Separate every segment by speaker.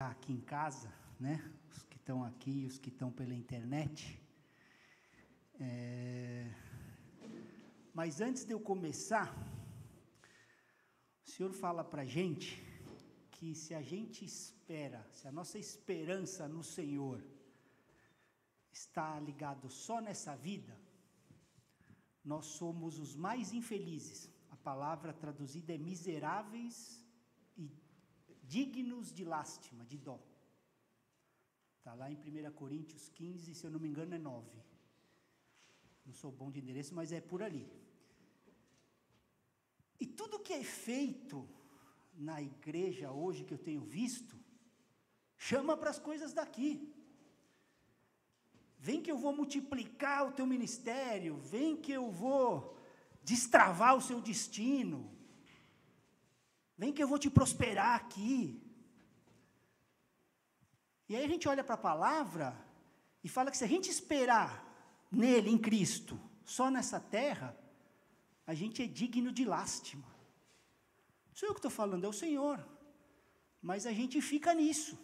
Speaker 1: aqui em casa, né? Os que estão aqui, os que estão pela internet. É... Mas antes de eu começar, o Senhor fala para gente que se a gente espera, se a nossa esperança no Senhor está ligado só nessa vida, nós somos os mais infelizes. A palavra traduzida é miseráveis e dignos de lástima, de dó. Está lá em 1 Coríntios 15, se eu não me engano, é 9. Não sou bom de endereço, mas é por ali. E tudo que é feito na igreja hoje, que eu tenho visto, chama para as coisas daqui. Vem que eu vou multiplicar o teu ministério, vem que eu vou destravar o seu destino. Vem que eu vou te prosperar aqui. E aí a gente olha para a palavra e fala que se a gente esperar nele, em Cristo, só nessa terra, a gente é digno de lástima. Não sou eu que estou falando, é o Senhor. Mas a gente fica nisso.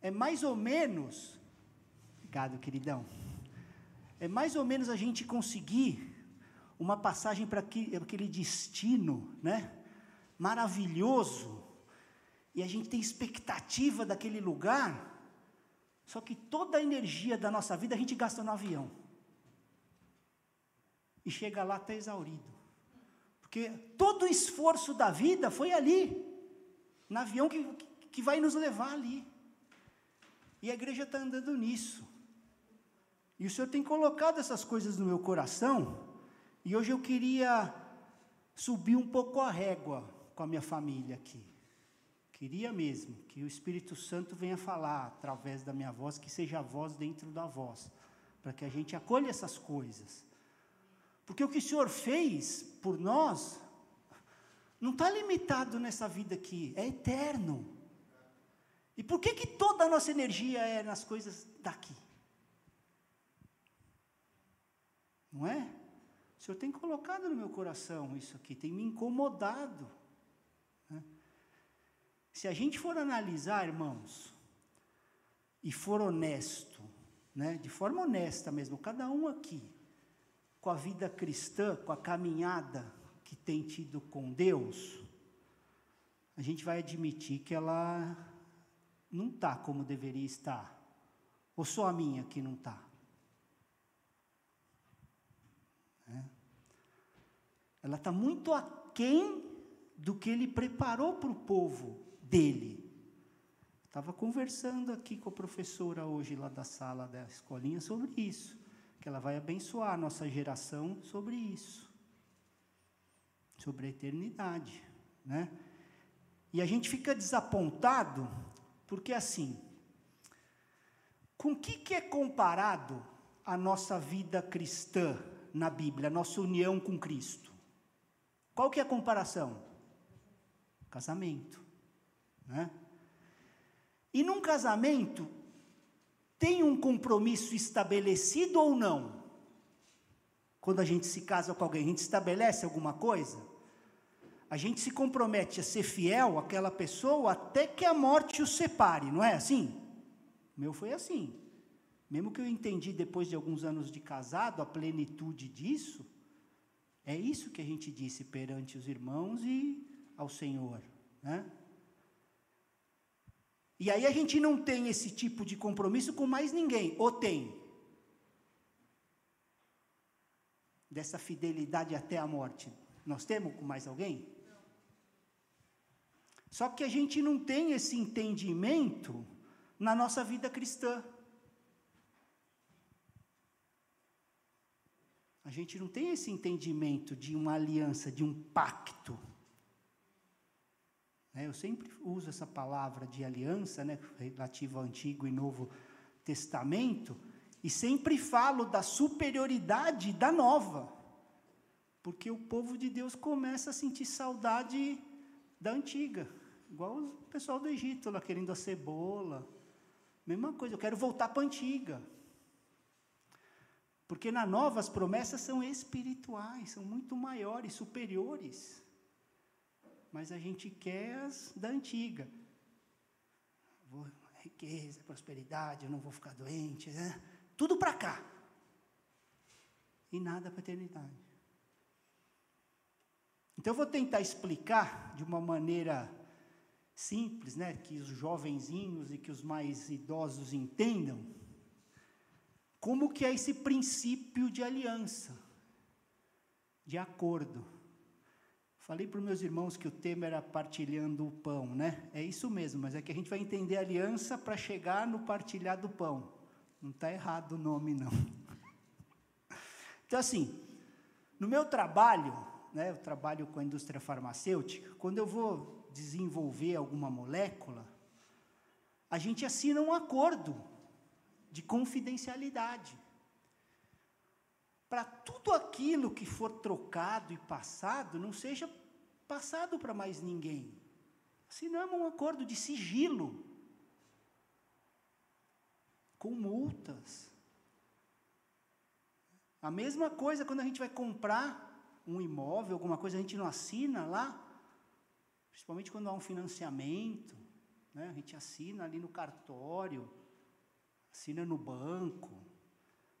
Speaker 1: É mais ou menos, obrigado, queridão. É mais ou menos a gente conseguir uma passagem para aquele destino, né? Maravilhoso, e a gente tem expectativa daquele lugar, só que toda a energia da nossa vida a gente gasta no avião. E chega lá até exaurido. Porque todo o esforço da vida foi ali, no avião que, que vai nos levar ali. E a igreja está andando nisso. E o Senhor tem colocado essas coisas no meu coração, e hoje eu queria subir um pouco a régua com a minha família aqui. Queria mesmo que o Espírito Santo venha falar através da minha voz, que seja a voz dentro da voz, para que a gente acolha essas coisas. Porque o que o Senhor fez por nós não está limitado nessa vida aqui, é eterno. E por que, que toda a nossa energia é nas coisas daqui? Não é? O Senhor tem colocado no meu coração isso aqui, tem me incomodado. Se a gente for analisar, irmãos, e for honesto, né, de forma honesta mesmo, cada um aqui, com a vida cristã, com a caminhada que tem tido com Deus, a gente vai admitir que ela não está como deveria estar. Ou só a minha que não está? É. Ela está muito aquém do que ele preparou para o povo dele. Estava conversando aqui com a professora hoje lá da sala da escolinha sobre isso, que ela vai abençoar a nossa geração sobre isso, sobre a eternidade, né? E a gente fica desapontado porque assim, com o que, que é comparado a nossa vida cristã na Bíblia, a nossa união com Cristo? Qual que é a comparação? Casamento. Né? E num casamento, tem um compromisso estabelecido ou não? Quando a gente se casa com alguém, a gente estabelece alguma coisa? A gente se compromete a ser fiel àquela pessoa até que a morte o separe, não é assim? O meu foi assim. Mesmo que eu entendi depois de alguns anos de casado a plenitude disso, é isso que a gente disse perante os irmãos e ao Senhor, né? E aí a gente não tem esse tipo de compromisso com mais ninguém, ou tem? Dessa fidelidade até a morte. Nós temos com mais alguém? Só que a gente não tem esse entendimento na nossa vida cristã. A gente não tem esse entendimento de uma aliança, de um pacto. Né? Eu sempre uso essa palavra de aliança, né, relativa ao Antigo e Novo Testamento, e sempre falo da superioridade da nova, porque o povo de Deus começa a sentir saudade da antiga, igual o pessoal do Egito lá querendo a cebola, mesma coisa, eu quero voltar para a antiga. Porque na nova as promessas são espirituais, são muito maiores, superiores mas a gente quer as da antiga. riqueza, prosperidade, eu não vou ficar doente, né? Tudo para cá. E nada para a eternidade. Então eu vou tentar explicar de uma maneira simples, né, que os jovenzinhos e que os mais idosos entendam, como que é esse princípio de aliança, de acordo. Falei para os meus irmãos que o tema era partilhando o pão, né? É isso mesmo, mas é que a gente vai entender aliança para chegar no partilhar do pão. Não está errado o nome, não. Então, assim, no meu trabalho, né, eu trabalho com a indústria farmacêutica, quando eu vou desenvolver alguma molécula, a gente assina um acordo de confidencialidade. Para tudo aquilo que for trocado e passado, não seja passado para mais ninguém. Assinamos um acordo de sigilo, com multas. A mesma coisa quando a gente vai comprar um imóvel, alguma coisa, a gente não assina lá, principalmente quando há um financiamento, né? a gente assina ali no cartório, assina no banco.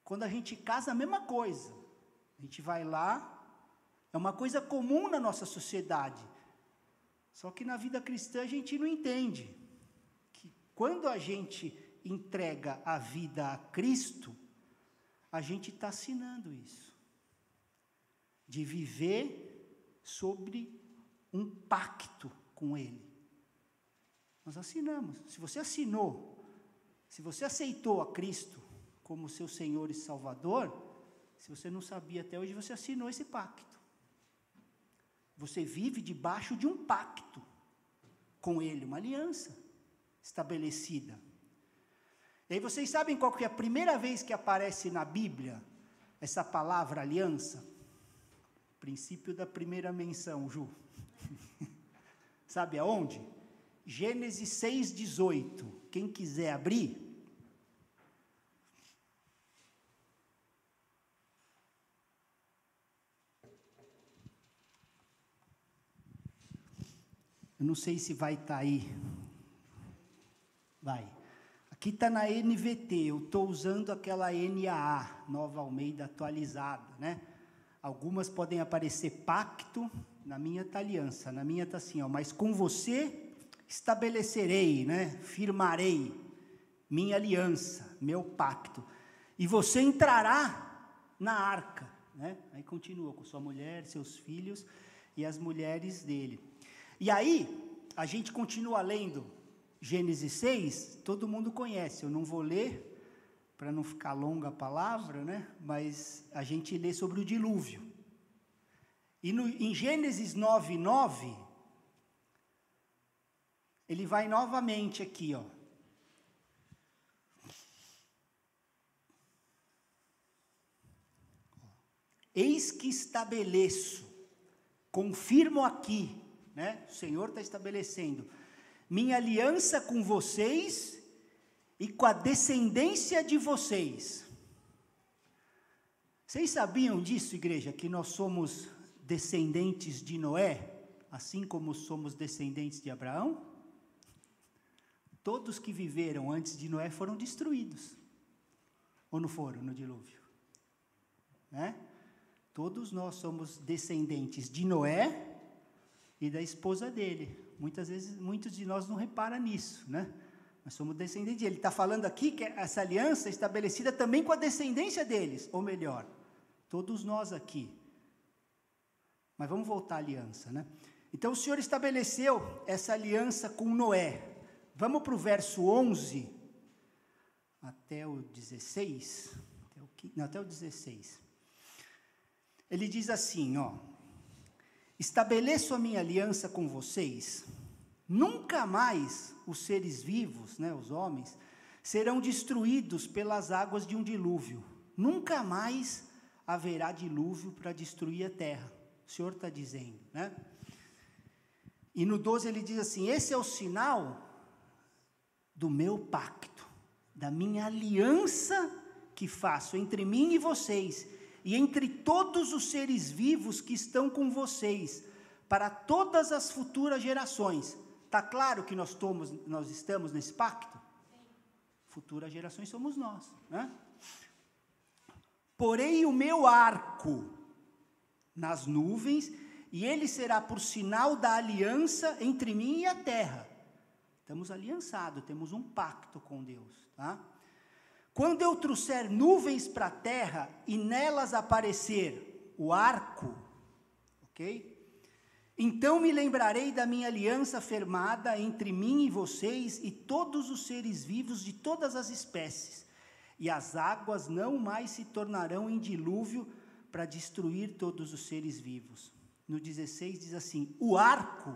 Speaker 1: Quando a gente casa, a mesma coisa. A gente vai lá, é uma coisa comum na nossa sociedade. Só que na vida cristã a gente não entende que quando a gente entrega a vida a Cristo, a gente está assinando isso. De viver sobre um pacto com Ele. Nós assinamos. Se você assinou, se você aceitou a Cristo como seu Senhor e Salvador, se você não sabia até hoje, você assinou esse pacto. Você vive debaixo de um pacto com Ele, uma aliança estabelecida. E aí vocês sabem qual que é a primeira vez que aparece na Bíblia essa palavra aliança? Princípio da primeira menção, Ju. Sabe aonde? Gênesis 6,18. Quem quiser abrir. Eu não sei se vai estar tá aí. Vai. Aqui está na NVT, eu estou usando aquela NAA, Nova Almeida atualizada, né? Algumas podem aparecer pacto, na minha está aliança, na minha está assim, ó, mas com você estabelecerei, né? Firmarei minha aliança, meu pacto. E você entrará na arca, né? Aí continua com sua mulher, seus filhos e as mulheres dele. E aí, a gente continua lendo Gênesis 6, todo mundo conhece, eu não vou ler para não ficar longa a palavra, né? Mas a gente lê sobre o dilúvio. E no, em Gênesis 9, 9, ele vai novamente aqui, ó. Eis que estabeleço, confirmo aqui, né? O Senhor está estabelecendo minha aliança com vocês e com a descendência de vocês. Vocês sabiam disso, igreja, que nós somos descendentes de Noé, assim como somos descendentes de Abraão? Todos que viveram antes de Noé foram destruídos. Ou não foram no dilúvio? Né? Todos nós somos descendentes de Noé e da esposa dele. Muitas vezes, muitos de nós não reparam nisso, né? Nós somos descendentes. Ele está falando aqui que essa aliança é estabelecida também com a descendência deles, ou melhor, todos nós aqui. Mas vamos voltar à aliança, né? Então o Senhor estabeleceu essa aliança com Noé. Vamos para o verso 11 até o 16, até o, não, até o 16. Ele diz assim, ó: Estabeleço a minha aliança com vocês. Nunca mais os seres vivos, né, os homens, serão destruídos pelas águas de um dilúvio. Nunca mais haverá dilúvio para destruir a terra. O Senhor está dizendo, né? E no 12 ele diz assim: Esse é o sinal do meu pacto, da minha aliança que faço entre mim e vocês e entre todos os seres vivos que estão com vocês, para todas as futuras gerações. Está claro que nós, tomos, nós estamos nesse pacto? Futuras gerações somos nós. Né? Porei o meu arco nas nuvens, e ele será por sinal da aliança entre mim e a terra. Estamos aliançados, temos um pacto com Deus. Tá? Quando eu trouxer nuvens para a terra e nelas aparecer o arco, ok? Então me lembrarei da minha aliança firmada entre mim e vocês e todos os seres vivos de todas as espécies, e as águas não mais se tornarão em dilúvio para destruir todos os seres vivos. No 16 diz assim: O arco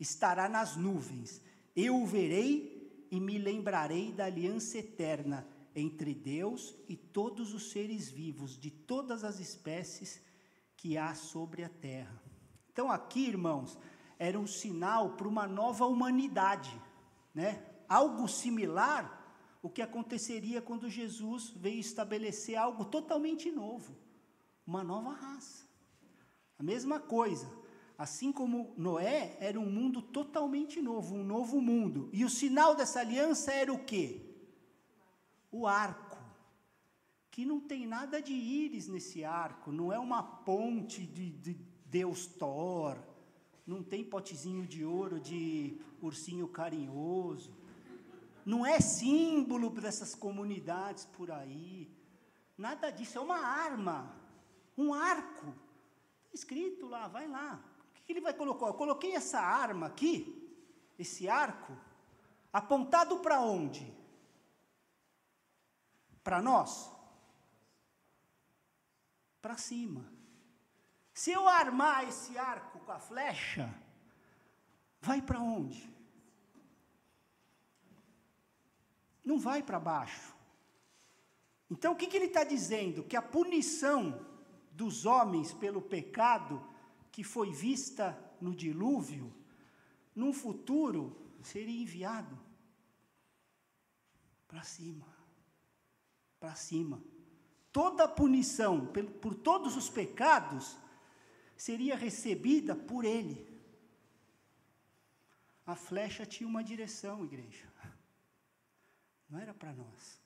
Speaker 1: estará nas nuvens, eu o verei e me lembrarei da aliança eterna entre Deus e todos os seres vivos de todas as espécies que há sobre a terra. Então, aqui, irmãos, era um sinal para uma nova humanidade, né? Algo similar o que aconteceria quando Jesus veio estabelecer algo totalmente novo, uma nova raça. A mesma coisa, assim como Noé era um mundo totalmente novo, um novo mundo. E o sinal dessa aliança era o quê? O arco. Que não tem nada de íris nesse arco, não é uma ponte de, de Deus Thor, não tem potezinho de ouro de ursinho carinhoso, não é símbolo dessas comunidades por aí, nada disso, é uma arma, um arco, está escrito lá, vai lá, o que ele vai colocar? Eu coloquei essa arma aqui, esse arco, apontado para onde? Para nós? Para cima. Se eu armar esse arco com a flecha, vai para onde? Não vai para baixo. Então o que, que ele está dizendo? Que a punição dos homens pelo pecado que foi vista no dilúvio, num futuro seria enviado para cima. Para cima. Toda a punição por, todos os pecados seria recebida por ele. A flecha tinha uma direção, igreja. Não era para nós.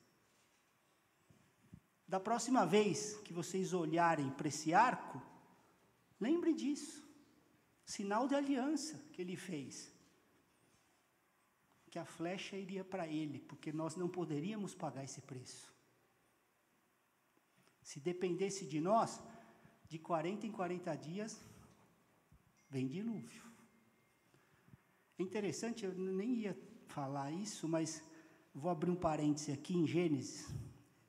Speaker 1: Da próxima vez que vocês olharem para esse arco, lembre disso. Sinal de aliança que ele fez. Que a flecha iria para ele, porque nós não poderíamos pagar esse preço. Se dependesse de nós, de 40 em 40 dias, vem dilúvio. É interessante, eu nem ia falar isso, mas vou abrir um parêntese aqui em Gênesis.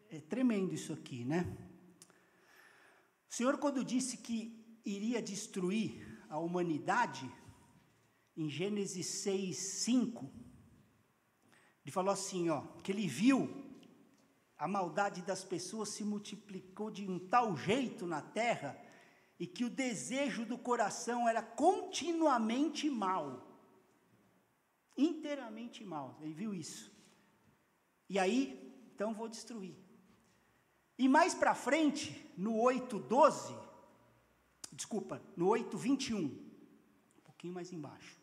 Speaker 1: É tremendo isso aqui, né? O Senhor, quando disse que iria destruir a humanidade, em Gênesis 6, 5, ele falou assim, ó, que ele viu a maldade das pessoas se multiplicou de um tal jeito na terra e que o desejo do coração era continuamente mal. Inteiramente mal. Ele viu isso. E aí, então vou destruir. E mais para frente, no 8:12, desculpa, no 8:21, um pouquinho mais embaixo.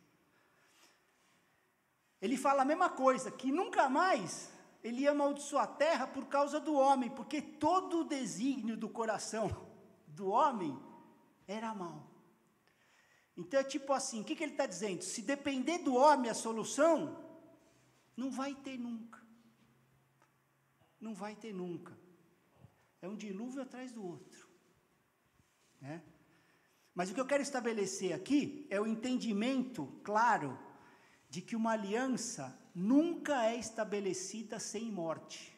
Speaker 1: Ele fala a mesma coisa, que nunca mais ele ia amaldiçoar a terra por causa do homem, porque todo o desígnio do coração do homem era mal. Então é tipo assim: o que, que ele está dizendo? Se depender do homem a solução, não vai ter nunca. Não vai ter nunca. É um dilúvio atrás do outro. Né? Mas o que eu quero estabelecer aqui é o entendimento claro de que uma aliança nunca é estabelecida sem morte.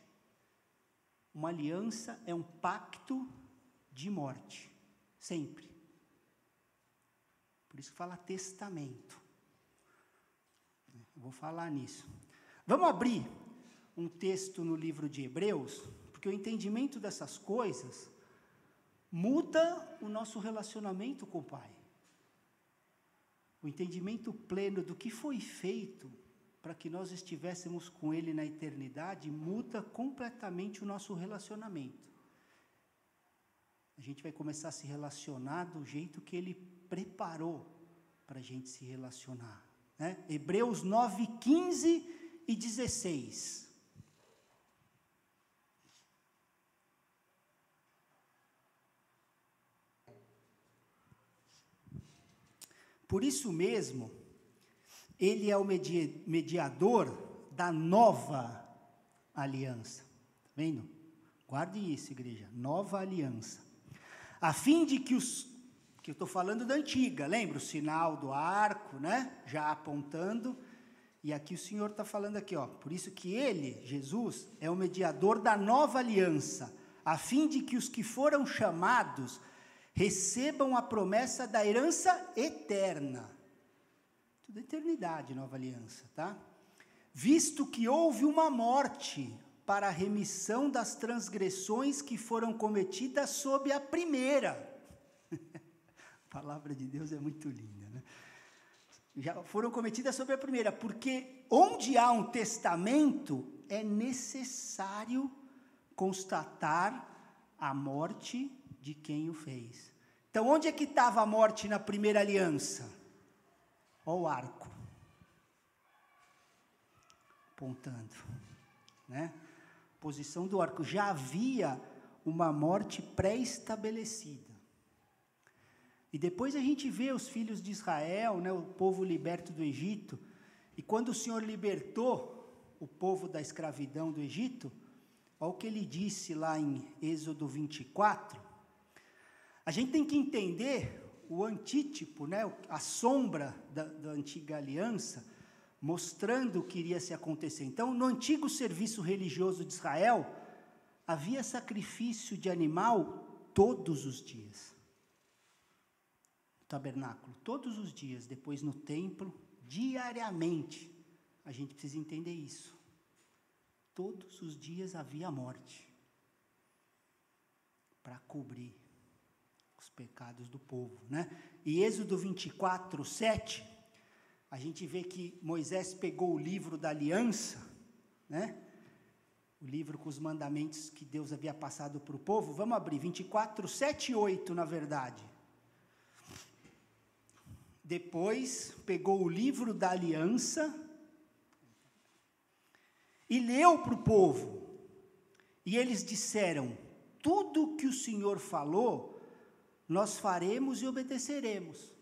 Speaker 1: Uma aliança é um pacto de morte, sempre. Por isso que fala testamento. Eu vou falar nisso. Vamos abrir um texto no livro de Hebreus, porque o entendimento dessas coisas muda o nosso relacionamento com o Pai. O entendimento pleno do que foi feito para que nós estivéssemos com Ele na eternidade, muda completamente o nosso relacionamento. A gente vai começar a se relacionar do jeito que Ele preparou para a gente se relacionar. Né? Hebreus 9, 15 e 16. Por isso mesmo, ele é o mediador da nova aliança. Tá vendo? Guarde isso, igreja. Nova aliança. A fim de que os. Que eu estou falando da antiga, lembra? O sinal do arco, né? Já apontando. E aqui o Senhor está falando aqui, ó. Por isso que ele, Jesus, é o mediador da nova aliança, a fim de que os que foram chamados recebam a promessa da herança eterna. Tudo eternidade, nova aliança, tá? Visto que houve uma morte para a remissão das transgressões que foram cometidas sob a primeira. a palavra de Deus é muito linda, né? Já foram cometidas sob a primeira, porque onde há um testamento é necessário constatar a morte de quem o fez. Então, onde é que estava a morte na primeira aliança? Olha o arco. Apontando. Né? Posição do arco. Já havia uma morte pré-estabelecida. E depois a gente vê os filhos de Israel, né, o povo liberto do Egito. E quando o Senhor libertou o povo da escravidão do Egito, olha o que ele disse lá em Êxodo 24. A gente tem que entender o antítipo, né, a sombra da, da antiga aliança, mostrando o que iria se acontecer. Então, no antigo serviço religioso de Israel, havia sacrifício de animal todos os dias. No tabernáculo, todos os dias, depois no templo, diariamente. A gente precisa entender isso. Todos os dias havia morte para cobrir os pecados do povo, né? E Êxodo 24, 7, a gente vê que Moisés pegou o livro da aliança, né? O livro com os mandamentos que Deus havia passado para o povo. Vamos abrir, 24, 7 e 8, na verdade. Depois pegou o livro da aliança e leu para o povo. E eles disseram: Tudo que o Senhor falou, nós faremos e obedeceremos.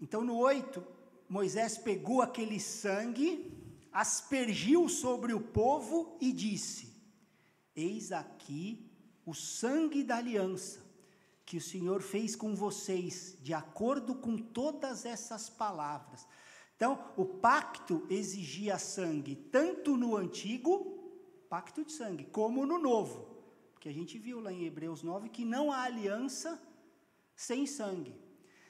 Speaker 1: Então, no 8, Moisés pegou aquele sangue, aspergiu sobre o povo e disse: Eis aqui o sangue da aliança que o Senhor fez com vocês, de acordo com todas essas palavras. Então, o pacto exigia sangue, tanto no antigo, pacto de sangue, como no novo. Porque a gente viu lá em Hebreus 9 que não há aliança sem sangue.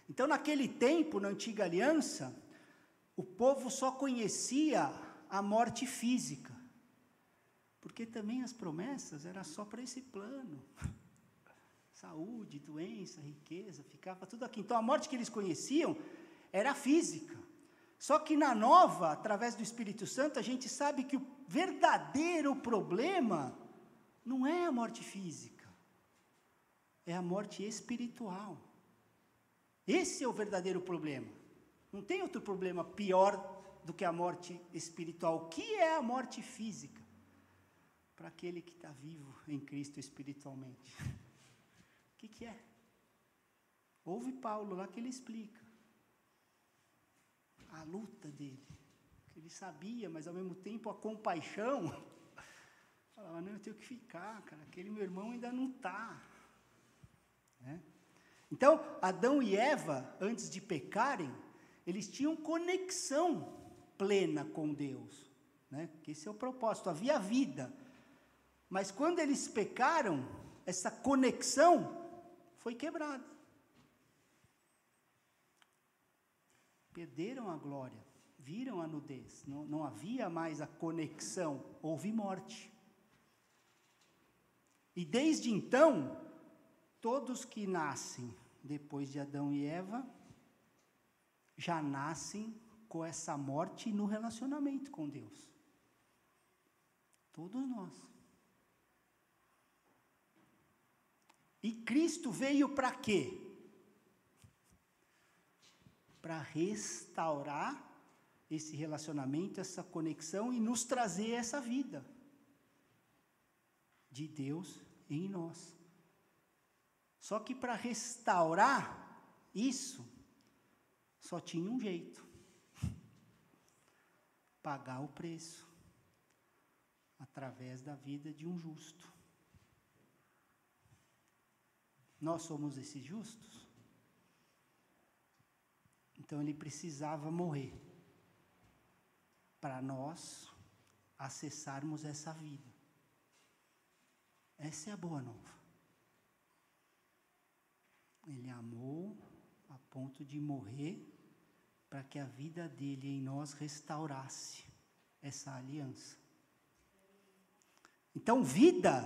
Speaker 1: Então, naquele tempo, na antiga aliança, o povo só conhecia a morte física. Porque também as promessas eram só para esse plano. Saúde, doença, riqueza, ficava tudo aqui. Então a morte que eles conheciam era física. Só que na nova, através do Espírito Santo, a gente sabe que o verdadeiro problema não é a morte física, é a morte espiritual. Esse é o verdadeiro problema. Não tem outro problema pior do que a morte espiritual. O que é a morte física? Para aquele que está vivo em Cristo espiritualmente. O que, que é? Ouve Paulo lá que ele explica. A luta dele. Ele sabia, mas ao mesmo tempo a compaixão Falava, não, eu tenho que ficar, cara, aquele meu irmão ainda não está. Né? Então, Adão e Eva, antes de pecarem, eles tinham conexão plena com Deus. Né? Esse é o propósito, havia vida. Mas quando eles pecaram, essa conexão foi quebrada. Perderam a glória, viram a nudez, não, não havia mais a conexão, houve morte. E desde então, todos que nascem depois de Adão e Eva já nascem com essa morte no relacionamento com Deus. Todos nós. E Cristo veio para quê? Para restaurar esse relacionamento, essa conexão e nos trazer essa vida de Deus em nós. Só que para restaurar isso, Só tinha um jeito: pagar o preço através da vida de um justo. Nós somos esses justos? Então ele precisava morrer para nós acessarmos essa vida. Essa é a boa nova. Ele amou a ponto de morrer para que a vida dele em nós restaurasse essa aliança. Então, vida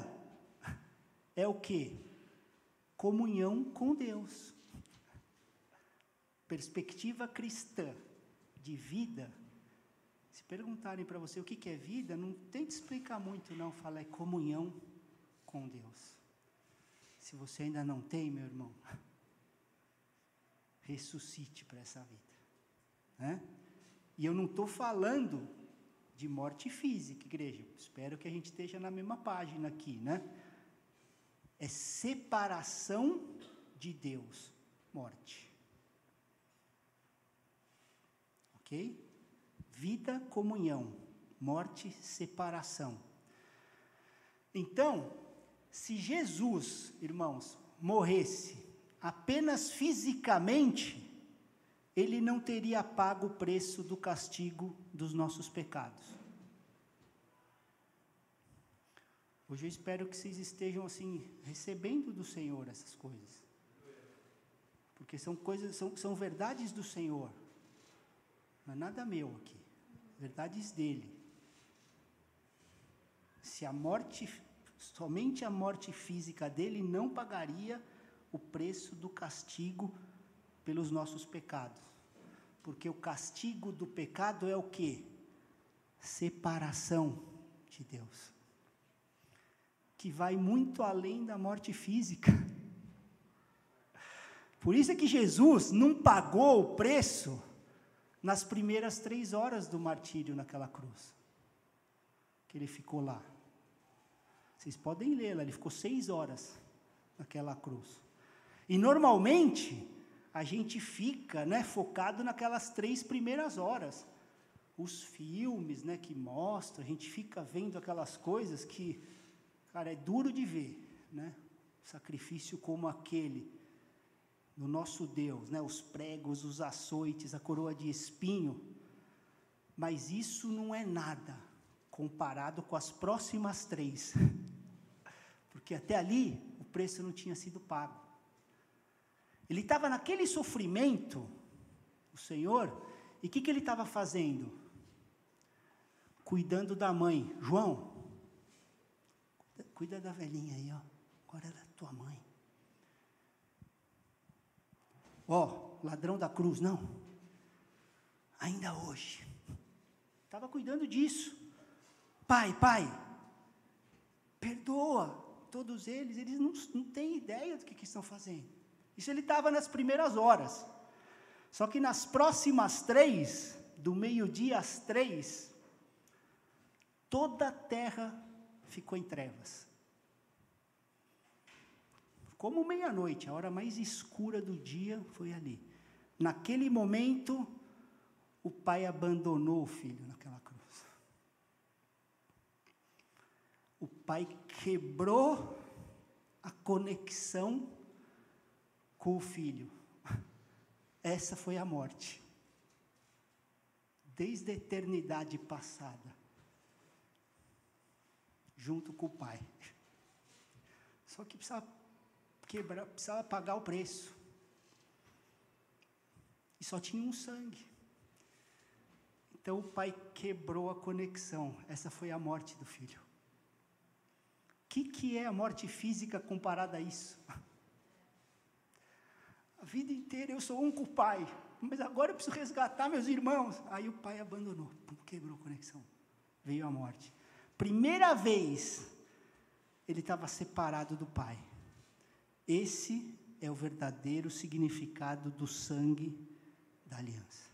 Speaker 1: é o que? Comunhão com Deus. Perspectiva cristã de vida. Se perguntarem para você o que é vida, não tente explicar muito, não. Fala, é comunhão com Deus. Se você ainda não tem, meu irmão, ressuscite para essa vida. Né? E eu não estou falando de morte física, igreja. Espero que a gente esteja na mesma página aqui, né? É separação de Deus, morte. Ok? Vida, comunhão, morte, separação. Então, se Jesus, irmãos, morresse apenas fisicamente, ele não teria pago o preço do castigo dos nossos pecados. Hoje eu espero que vocês estejam assim, recebendo do Senhor essas coisas. Porque são coisas, são, são verdades do Senhor. Não é nada meu aqui. Verdades dele. Se a morte, somente a morte física dele não pagaria o preço do castigo pelos nossos pecados. Porque o castigo do pecado é o que? Separação de Deus. Que vai muito além da morte física. Por isso é que Jesus não pagou o preço nas primeiras três horas do martírio naquela cruz. Que ele ficou lá. Vocês podem lá, ele ficou seis horas naquela cruz. E normalmente, a gente fica né, focado naquelas três primeiras horas. Os filmes né, que mostram, a gente fica vendo aquelas coisas que, cara, é duro de ver. Né? Sacrifício como aquele do nosso Deus, né? os pregos, os açoites, a coroa de espinho. Mas isso não é nada comparado com as próximas três. Porque até ali o preço não tinha sido pago. Ele estava naquele sofrimento, o Senhor, e o que, que ele estava fazendo? Cuidando da mãe. João, cuida da velhinha aí, ó. Agora é tua mãe. Ó, ladrão da cruz, não. Ainda hoje. Estava cuidando disso. Pai, pai, perdoa todos eles, eles não, não têm ideia do que, que estão fazendo. Isso ele estava nas primeiras horas. Só que nas próximas três, do meio-dia às três, toda a terra ficou em trevas. Como meia-noite, a hora mais escura do dia foi ali. Naquele momento, o pai abandonou o filho naquela cruz. O pai quebrou a conexão com o filho. Essa foi a morte. Desde a eternidade passada. Junto com o pai. Só que precisava quebrar, precisava pagar o preço. E só tinha um sangue. Então o pai quebrou a conexão. Essa foi a morte do filho. Que, que é a morte física comparada a isso? A vida inteira eu sou um com o pai, mas agora eu preciso resgatar meus irmãos. Aí o pai abandonou, quebrou a conexão. Veio a morte. Primeira vez ele estava separado do pai. Esse é o verdadeiro significado do sangue da aliança.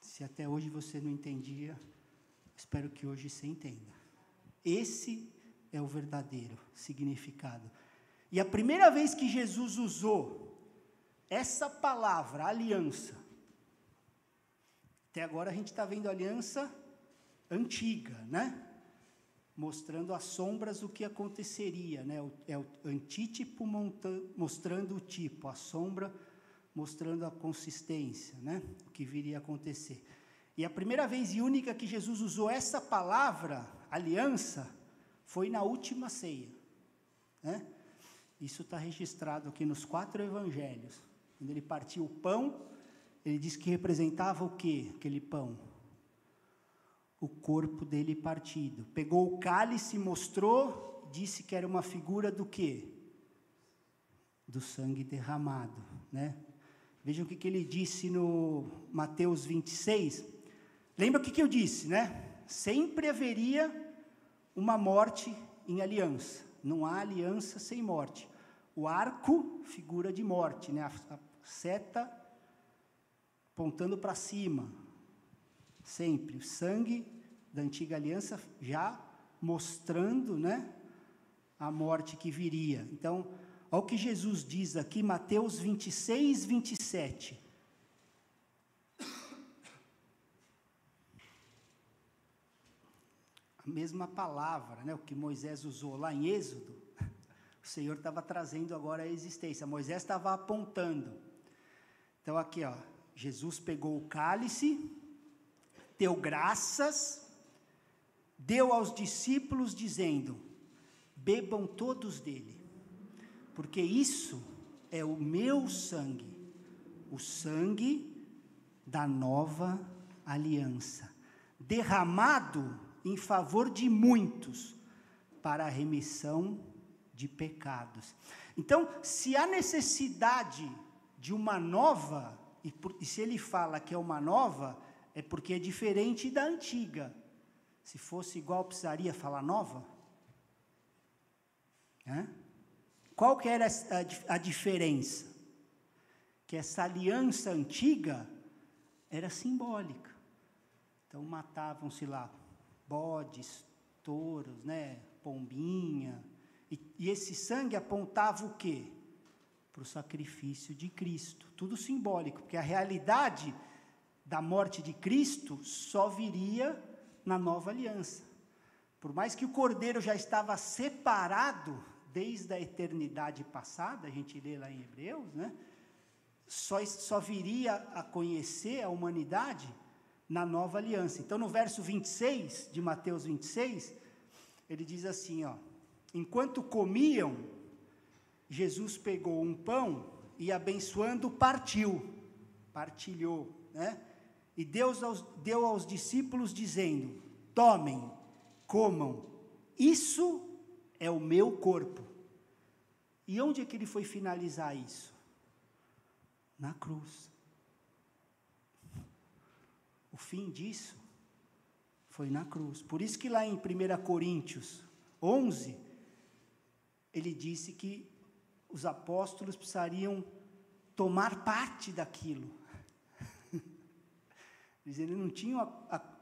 Speaker 1: Se até hoje você não entendia, espero que hoje você entenda. Esse é o verdadeiro significado e a primeira vez que Jesus usou essa palavra, aliança, até agora a gente está vendo aliança antiga, né? Mostrando as sombras do que aconteceria, né? É o antítipo mostrando o tipo, a sombra mostrando a consistência, né? O que viria a acontecer. E a primeira vez e única que Jesus usou essa palavra, aliança, foi na última ceia, né? Isso está registrado aqui nos quatro evangelhos. Quando ele partiu o pão, ele disse que representava o que aquele pão? O corpo dele partido. Pegou o cálice, mostrou, disse que era uma figura do que? Do sangue derramado, né? Vejam o que, que ele disse no Mateus 26. Lembra o que, que eu disse, né? Sempre haveria uma morte em aliança. Não há aliança sem morte. O arco, figura de morte, né? a, seta apontando para cima. Sempre. O sangue da antiga aliança já mostrando né, a morte que viria. Então, Olha o que Jesus diz aqui, Mateus 26, 27. Mesma palavra, né, o que Moisés usou lá em Êxodo, o Senhor estava trazendo agora a existência. Moisés estava apontando. Então aqui, ó, Jesus pegou o cálice, deu graças, deu aos discípulos dizendo: bebam todos dele porque isso é o meu sangue, o sangue da nova aliança, derramado em favor de muitos para a remissão de pecados. Então, se há necessidade de uma nova, e, por, e se ele fala que é uma nova, é porque é diferente da antiga. Se fosse igual, precisaria falar nova? É? Qual que era a, a diferença? Que essa aliança antiga era simbólica. Então matavam-se lá bodes, touros, né, pombinha, e, e esse sangue apontava o quê? Para o sacrifício de Cristo. Tudo simbólico, porque a realidade da morte de Cristo só viria na nova aliança. Por mais que o cordeiro já estava separado desde a eternidade passada, a gente lê lá em Hebreus, né? Só, só viria a conhecer a humanidade na nova aliança. Então, no verso 26 de Mateus 26, ele diz assim: ó, enquanto comiam, Jesus pegou um pão e abençoando, partiu, partilhou, né? E Deus aos, deu aos discípulos, dizendo: Tomem, comam, isso é o meu corpo. E onde é que ele foi finalizar isso? Na cruz. O fim disso foi na cruz. Por isso que lá em 1 Coríntios 11, ele disse que os apóstolos precisariam tomar parte daquilo. Eles não tinham a, a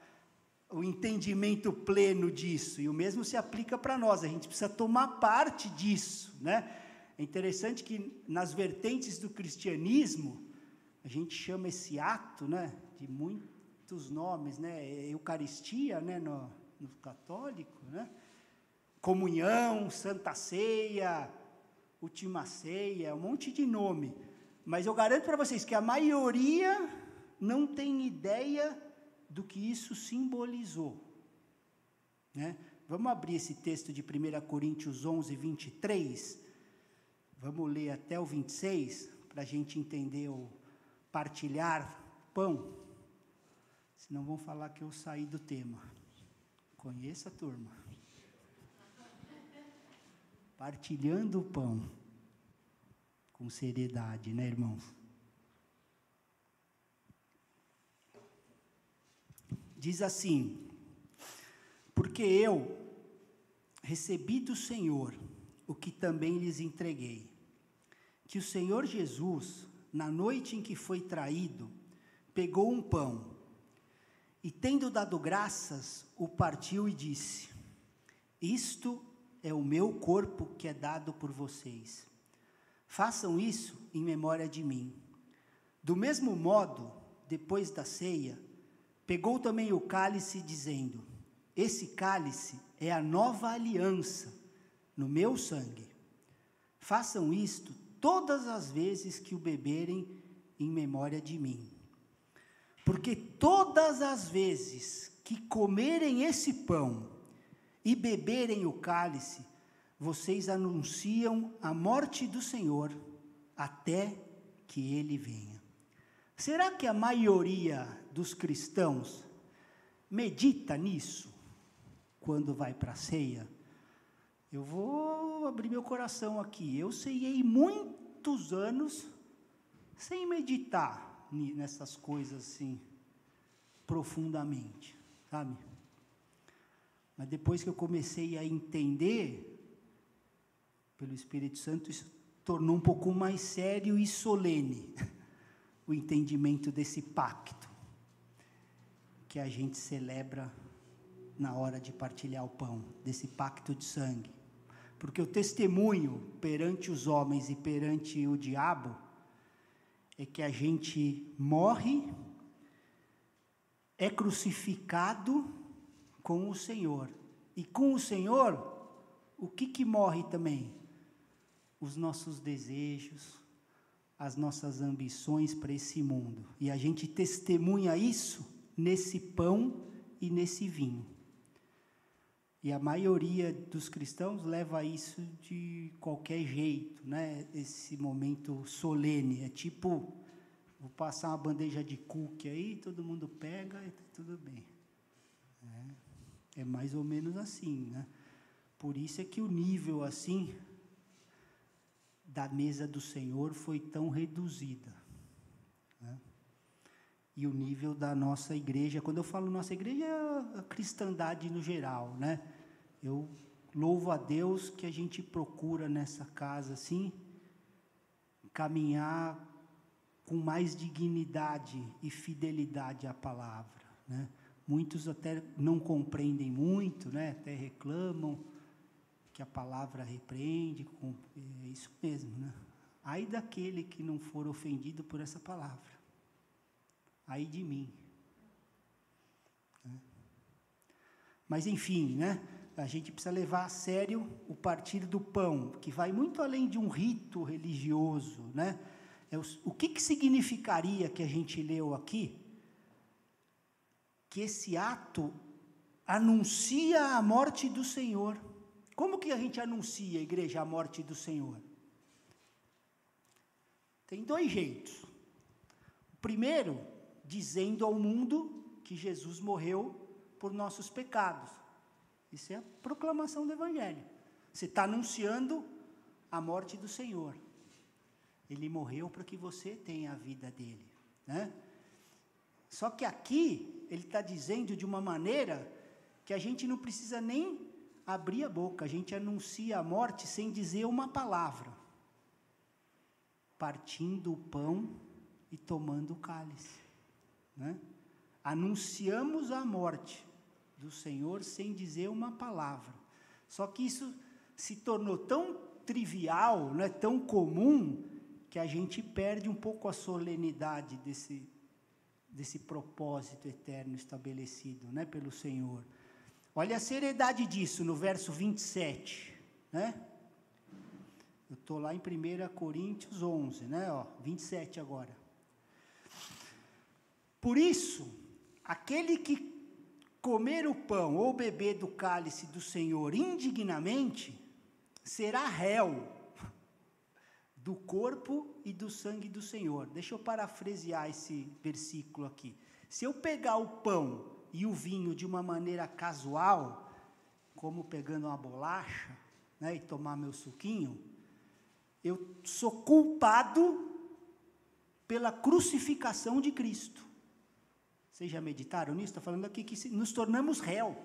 Speaker 1: o entendimento pleno disso, e o mesmo se aplica para nós, a gente precisa tomar parte disso, né? É interessante que nas vertentes do cristianismo, a gente chama esse ato, né, de muitos nomes, né? Eucaristia, né, no, no católico, né? Comunhão, Santa Ceia, Última Ceia, um monte de nome. Mas eu garanto para vocês que a maioria não tem ideia do que isso simbolizou. Né? Vamos abrir esse texto de 1 Coríntios 11, 23. Vamos ler até o 26, para a gente entender o partilhar pão. Senão vão falar que eu saí do tema. Conheça a turma. Partilhando o pão. Com seriedade, né, irmãos? diz assim: Porque eu recebi do Senhor o que também lhes entreguei, que o Senhor Jesus, na noite em que foi traído, pegou um pão e, tendo dado graças, o partiu e disse: Isto é o meu corpo que é dado por vocês. Façam isso em memória de mim. Do mesmo modo, depois da ceia, pegou também o cálice, dizendo: Esse cálice é a nova aliança no meu sangue. Façam isto todas as vezes que o beberem em memória de mim. Porque todas as vezes que comerem esse pão e beberem o cálice, vocês anunciam a morte do Senhor até que ele venha. Será que a maioria dos cristãos medita nisso quando vai para a ceia? Eu vou abrir meu coração aqui. Eu ceiei muitos anos sem meditar nessas coisas assim profundamente, sabe? Mas depois que eu comecei a entender pelo Espírito Santo, isso tornou um pouco mais sério e solene. o entendimento desse pacto que a gente celebra na hora de partilhar o pão, desse pacto de sangue. Porque o testemunho perante os homens e perante o diabo é que a gente morre, é crucificado com o Senhor. E com o Senhor, o que que morre também? Os nossos desejos, as nossas ambições para esse mundo. E a gente testemunha isso nesse pão e nesse vinho. E a maioria dos cristãos leva isso de qualquer jeito, né? Esse momento solene. É tipo, vou passar uma bandeja de cookie aí, todo mundo pega e tá tudo bem. É, é mais ou menos assim, né? Por isso é que o nível assim da mesa do Senhor foi tão reduzida. Né? E o nível da nossa igreja, quando eu falo nossa igreja, é a cristandade no geral, né? Eu louvo a Deus que a gente procura nessa casa, assim, caminhar com mais dignidade e fidelidade à palavra, né? Muitos até não compreendem muito, né? Até reclamam, que a palavra repreende, é isso mesmo, né? Ai daquele que não for ofendido por essa palavra. Ai de mim. Né? Mas enfim, né? A gente precisa levar a sério o partir do pão, que vai muito além de um rito religioso, né? É o, o que, que significaria que a gente leu aqui? Que esse ato anuncia a morte do Senhor. Como que a gente anuncia, igreja, a morte do Senhor? Tem dois jeitos. O primeiro, dizendo ao mundo que Jesus morreu por nossos pecados. Isso é a proclamação do Evangelho. Você está anunciando a morte do Senhor. Ele morreu para que você tenha a vida dele. Né? Só que aqui, ele está dizendo de uma maneira que a gente não precisa nem abrir a boca, a gente anuncia a morte sem dizer uma palavra, partindo o pão e tomando o cálice. Né? Anunciamos a morte do Senhor sem dizer uma palavra. Só que isso se tornou tão trivial, né, tão comum, que a gente perde um pouco a solenidade desse, desse propósito eterno estabelecido né, pelo Senhor. Olha a seriedade disso no verso 27, né? Eu estou lá em 1 Coríntios 11, né? Ó, 27 agora. Por isso, aquele que comer o pão ou beber do cálice do Senhor indignamente, será réu do corpo e do sangue do Senhor. Deixa eu parafrasear esse versículo aqui. Se eu pegar o pão e o vinho de uma maneira casual, como pegando uma bolacha né, e tomar meu suquinho, eu sou culpado pela crucificação de Cristo. Vocês já meditaram nisso? Estou falando aqui que nos tornamos réu.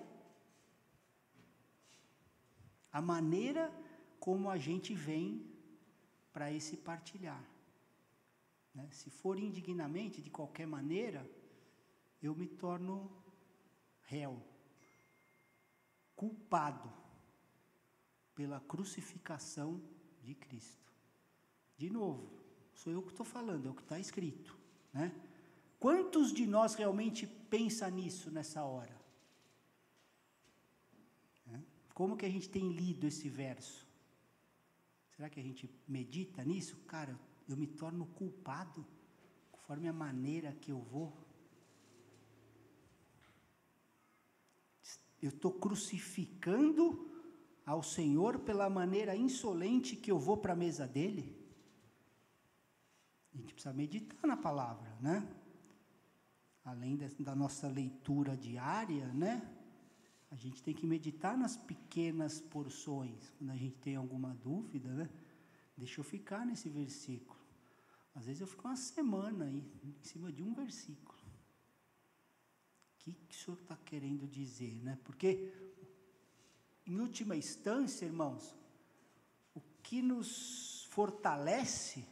Speaker 1: A maneira como a gente vem para esse partilhar. Né? Se for indignamente, de qualquer maneira, eu me torno réu, culpado pela crucificação de Cristo. De novo, sou eu que estou falando, é o que está escrito. Né? Quantos de nós realmente pensa nisso nessa hora? Como que a gente tem lido esse verso? Será que a gente medita nisso? Cara, eu me torno culpado conforme a maneira que eu vou. Eu estou crucificando ao Senhor pela maneira insolente que eu vou para a mesa dele. A gente precisa meditar na palavra, né? Além da nossa leitura diária, né? A gente tem que meditar nas pequenas porções. Quando a gente tem alguma dúvida, né? Deixa eu ficar nesse versículo. Às vezes eu fico uma semana aí, em cima de um versículo. O que, que o senhor está querendo dizer, né? Porque, em última instância, irmãos, o que nos fortalece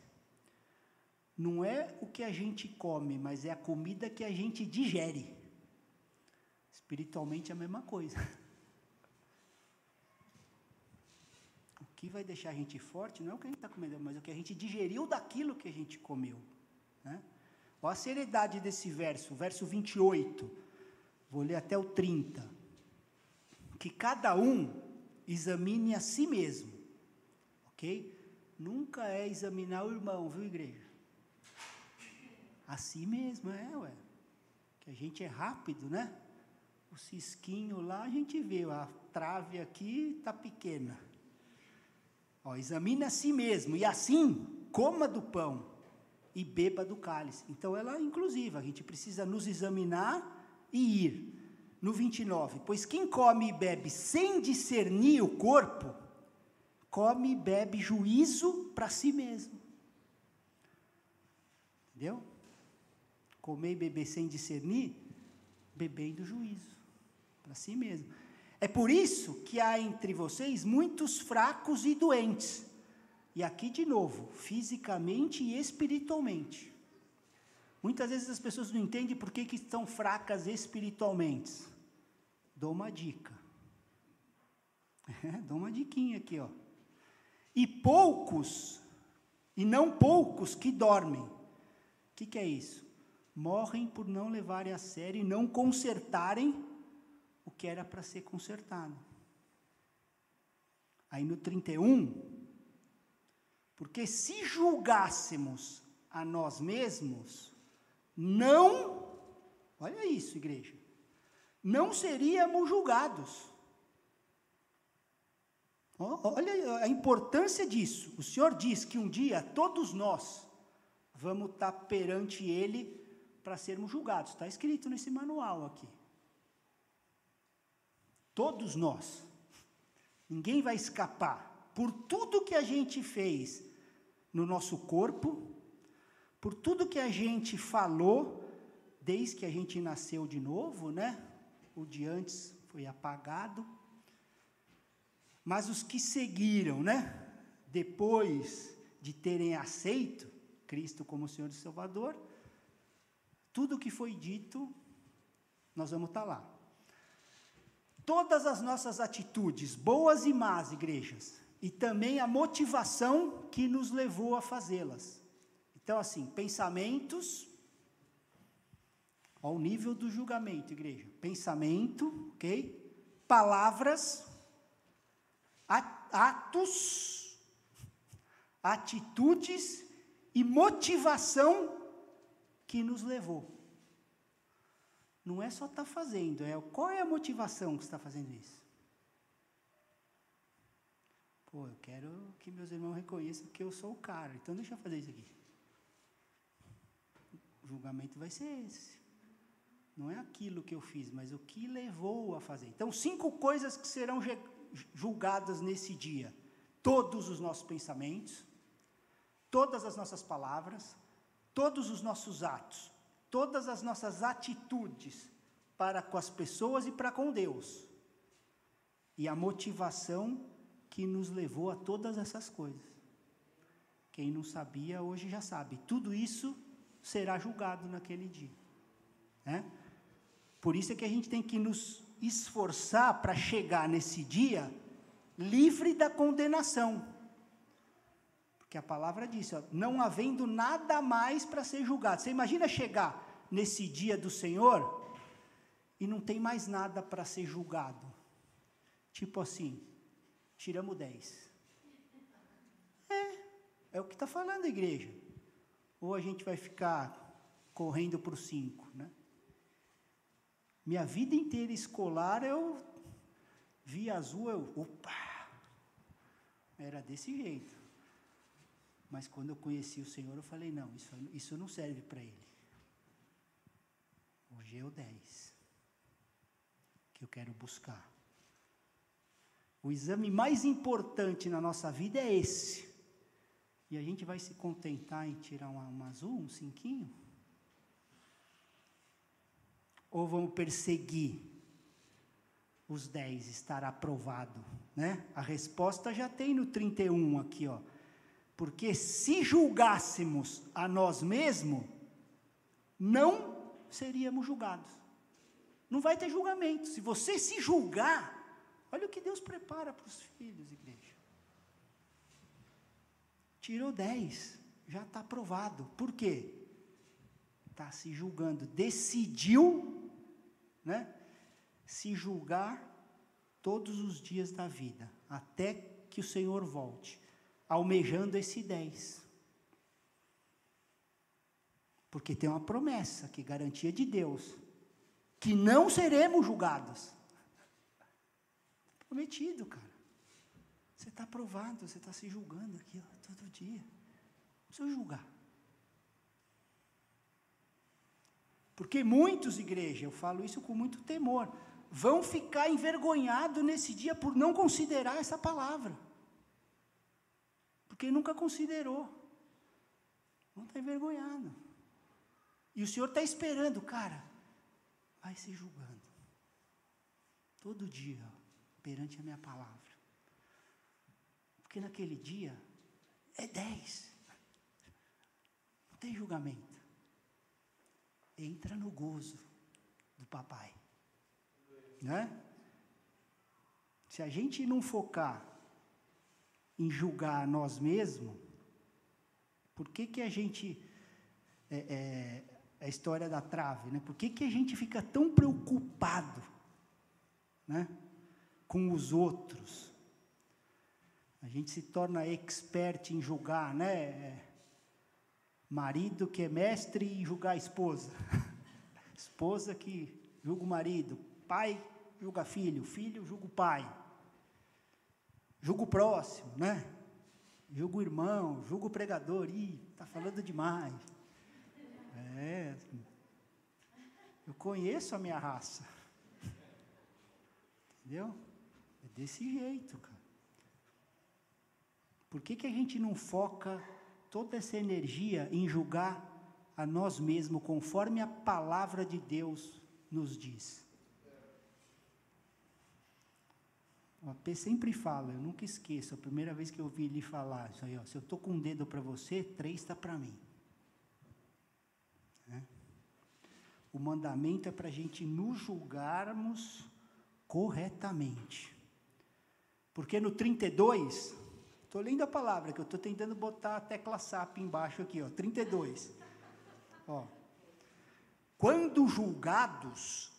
Speaker 1: não é o que a gente come, mas é a comida que a gente digere. Espiritualmente é a mesma coisa. O que vai deixar a gente forte não é o que a gente está comendo, mas é o que a gente digeriu daquilo que a gente comeu. Né? Olha a seriedade desse verso, verso 28. Vou ler até o 30. Que cada um examine a si mesmo. Ok? Nunca é examinar o irmão, viu, igreja? A si mesmo, é, ué. Que a gente é rápido, né? O cisquinho lá a gente vê, a trave aqui está pequena. Ó, examine a si mesmo, e assim coma do pão e beba do cálice. Então ela é inclusiva, a gente precisa nos examinar e ir. No 29, pois quem come e bebe sem discernir o corpo, come e bebe juízo para si mesmo. Entendeu? Comer e beber sem discernir, bebendo juízo para si mesmo. É por isso que há entre vocês muitos fracos e doentes. E aqui de novo, fisicamente e espiritualmente. Muitas vezes as pessoas não entendem por que, que estão fracas espiritualmente. Dou uma dica. É, dou uma diquinha aqui, ó. E poucos, e não poucos que dormem. O que, que é isso? Morrem por não levarem a sério e não consertarem o que era para ser consertado. Aí no 31, porque se julgássemos a nós mesmos, não, olha isso, igreja, não seríamos julgados. Olha a importância disso. O Senhor diz que um dia todos nós vamos estar perante Ele para sermos julgados. Está escrito nesse manual aqui. Todos nós. Ninguém vai escapar. Por tudo que a gente fez no nosso corpo, por tudo que a gente falou, desde que a gente nasceu de novo, né? O de antes foi apagado. Mas os que seguiram, né? Depois de terem aceito Cristo como Senhor e Salvador, tudo que foi dito, nós vamos estar lá. Todas as nossas atitudes, boas e más, igrejas, e também a motivação que nos levou a fazê-las. Então, assim, pensamentos, ao nível do julgamento, igreja. Pensamento, ok? Palavras, atos, atitudes e motivação que nos levou. Não é só estar tá fazendo, é qual é a motivação que está fazendo isso? Pô, eu quero que meus irmãos reconheçam que eu sou o cara, então deixa eu fazer isso aqui. O julgamento vai ser esse. Não é aquilo que eu fiz, mas o que levou a fazer. Então, cinco coisas que serão julgadas nesse dia: todos os nossos pensamentos, todas as nossas palavras, todos os nossos atos, todas as nossas atitudes para com as pessoas e para com Deus. E a motivação que nos levou a todas essas coisas. Quem não sabia, hoje já sabe. Tudo isso será julgado naquele dia. Né? Por isso é que a gente tem que nos esforçar para chegar nesse dia livre da condenação. Porque a palavra diz, ó, não havendo nada mais para ser julgado. Você imagina chegar nesse dia do Senhor e não tem mais nada para ser julgado. Tipo assim, tiramos 10. É, é o que está falando a igreja. Ou a gente vai ficar correndo para o 5, né? Minha vida inteira escolar eu via azul, eu, opa, era desse jeito. Mas quando eu conheci o Senhor, eu falei, não, isso, isso não serve para Ele. Hoje é o 10 que eu quero buscar. O exame mais importante na nossa vida é esse. E a gente vai se contentar em tirar uma azul, um cinquinho? Ou vamos perseguir os 10, estar aprovado? Né? A resposta já tem no 31 aqui, ó. Porque se julgássemos a nós mesmos, não seríamos julgados. Não vai ter julgamento. Se você se julgar, olha o que Deus prepara para os filhos, igreja. Tirou 10, já está aprovado. Por quê? Está se julgando. Decidiu, né? Se julgar todos os dias da vida, até que o Senhor volte, almejando esse 10. Porque tem uma promessa que garantia de Deus, que não seremos julgados. Prometido, cara. Você está provado, você está se julgando aqui ó, todo dia. Não precisa julgar. Porque muitos, igreja, eu falo isso com muito temor, vão ficar envergonhados nesse dia por não considerar essa palavra. Porque nunca considerou. Não está envergonhado. E o Senhor está esperando, cara, vai se julgando. Todo dia, perante a minha palavra. Porque naquele dia é dez. Não tem julgamento. Entra no gozo do papai. Né? Se a gente não focar em julgar nós mesmos, por que, que a gente é, é, a história da trave, né? Por que, que a gente fica tão preocupado, né? Com os outros. A gente se torna expert em julgar, né? Marido que é mestre em julgar a esposa. esposa que julga o marido. Pai julga filho. Filho julga o pai. Julga o próximo, né? Julga o irmão, julga o pregador. Ih, está falando demais. É. Eu conheço a minha raça. Entendeu? É desse jeito, cara. Por que, que a gente não foca toda essa energia em julgar a nós mesmos conforme a palavra de Deus nos diz? O AP sempre fala, eu nunca esqueço, a primeira vez que eu ouvi ele falar isso aí, ó, se eu estou com um dedo para você, três está para mim. O mandamento é para a gente nos julgarmos corretamente. Porque no 32, estou lendo a palavra que eu estou tentando botar a tecla SAP embaixo aqui, ó, 32. Ó. Quando julgados,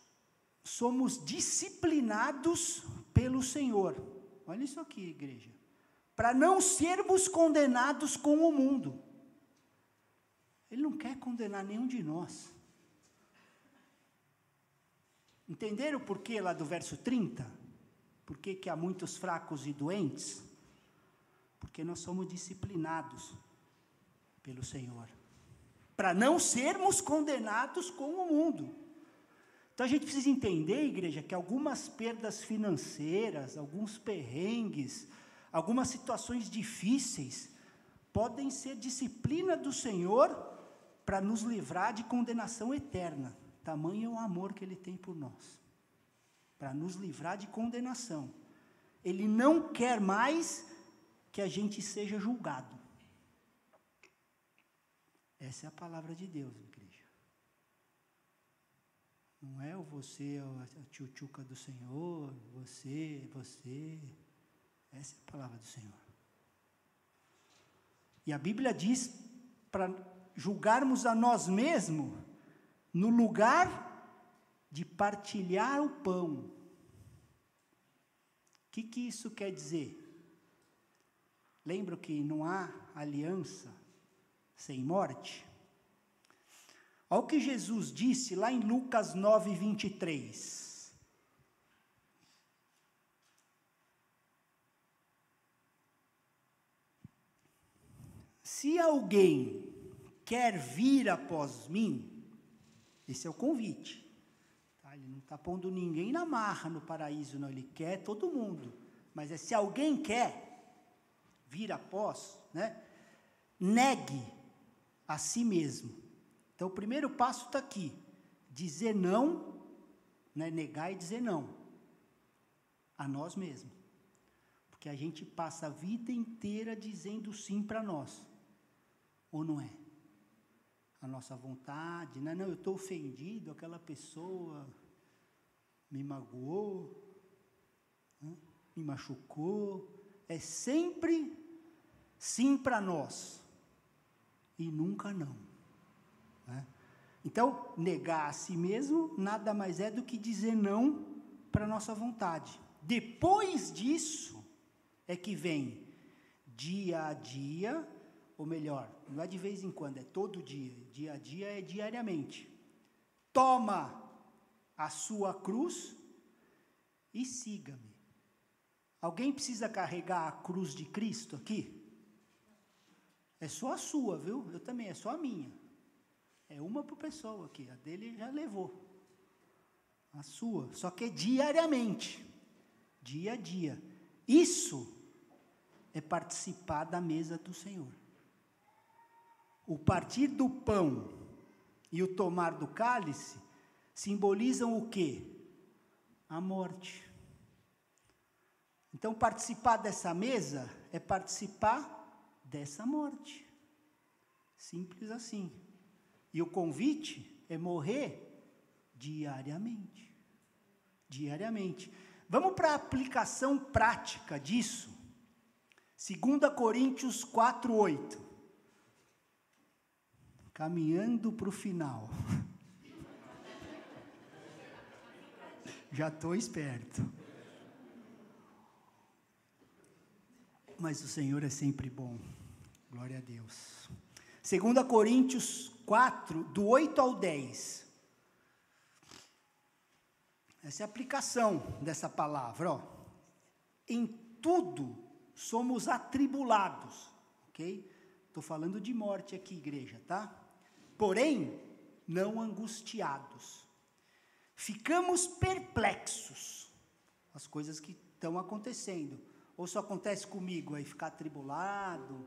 Speaker 1: somos disciplinados pelo Senhor. Olha isso aqui, igreja. Para não sermos condenados com o mundo. Ele não quer condenar nenhum de nós. Entenderam o porquê lá do verso 30? Por que, que há muitos fracos e doentes? Porque nós somos disciplinados pelo Senhor. Para não sermos condenados com o mundo. Então a gente precisa entender, igreja, que algumas perdas financeiras, alguns perrengues, algumas situações difíceis, podem ser disciplina do Senhor para nos livrar de condenação eterna. Tamanho é o amor que Ele tem por nós, para nos livrar de condenação. Ele não quer mais que a gente seja julgado. Essa é a palavra de Deus. Não é o você, a tchutchuca do Senhor, você, você. Essa é a palavra do Senhor. E a Bíblia diz para julgarmos a nós mesmos no lugar de partilhar o pão. O que, que isso quer dizer? Lembra que não há aliança sem morte? Olha o que Jesus disse lá em Lucas 9, 23. Se alguém quer vir após mim, esse é o convite. Tá? Ele não está pondo ninguém na marra no paraíso, não. Ele quer todo mundo. Mas é se alguém quer vir após, né? Negue a si mesmo. Então o primeiro passo está aqui: dizer não, né? negar e dizer não a nós mesmos. Porque a gente passa a vida inteira dizendo sim para nós. Ou não é? A nossa vontade, né? não, eu estou ofendido, aquela pessoa me magoou, né? me machucou. É sempre sim para nós e nunca não. Então, negar a si mesmo nada mais é do que dizer não para a nossa vontade. Depois disso é que vem dia a dia ou melhor, não é de vez em quando, é todo dia. Dia a dia é diariamente. Toma a sua cruz e siga-me. Alguém precisa carregar a cruz de Cristo aqui? É só a sua, viu? Eu também, é só a minha. É uma por pessoa aqui, a dele já levou. A sua, só que é diariamente, dia a dia. Isso é participar da mesa do Senhor o partir do pão e o tomar do cálice simbolizam o quê? A morte. Então, participar dessa mesa é participar dessa morte. Simples assim. E o convite é morrer diariamente. Diariamente. Vamos para a aplicação prática disso. 2 Coríntios 4, 8 caminhando para o final. Já estou esperto. Mas o Senhor é sempre bom. Glória a Deus. 2 Coríntios 4, do 8 ao 10. Essa é a aplicação dessa palavra. Ó. Em tudo somos atribulados. Ok? Estou falando de morte aqui, igreja, tá? porém não angustiados. Ficamos perplexos as coisas que estão acontecendo. Ou só acontece comigo aí ficar atribulado,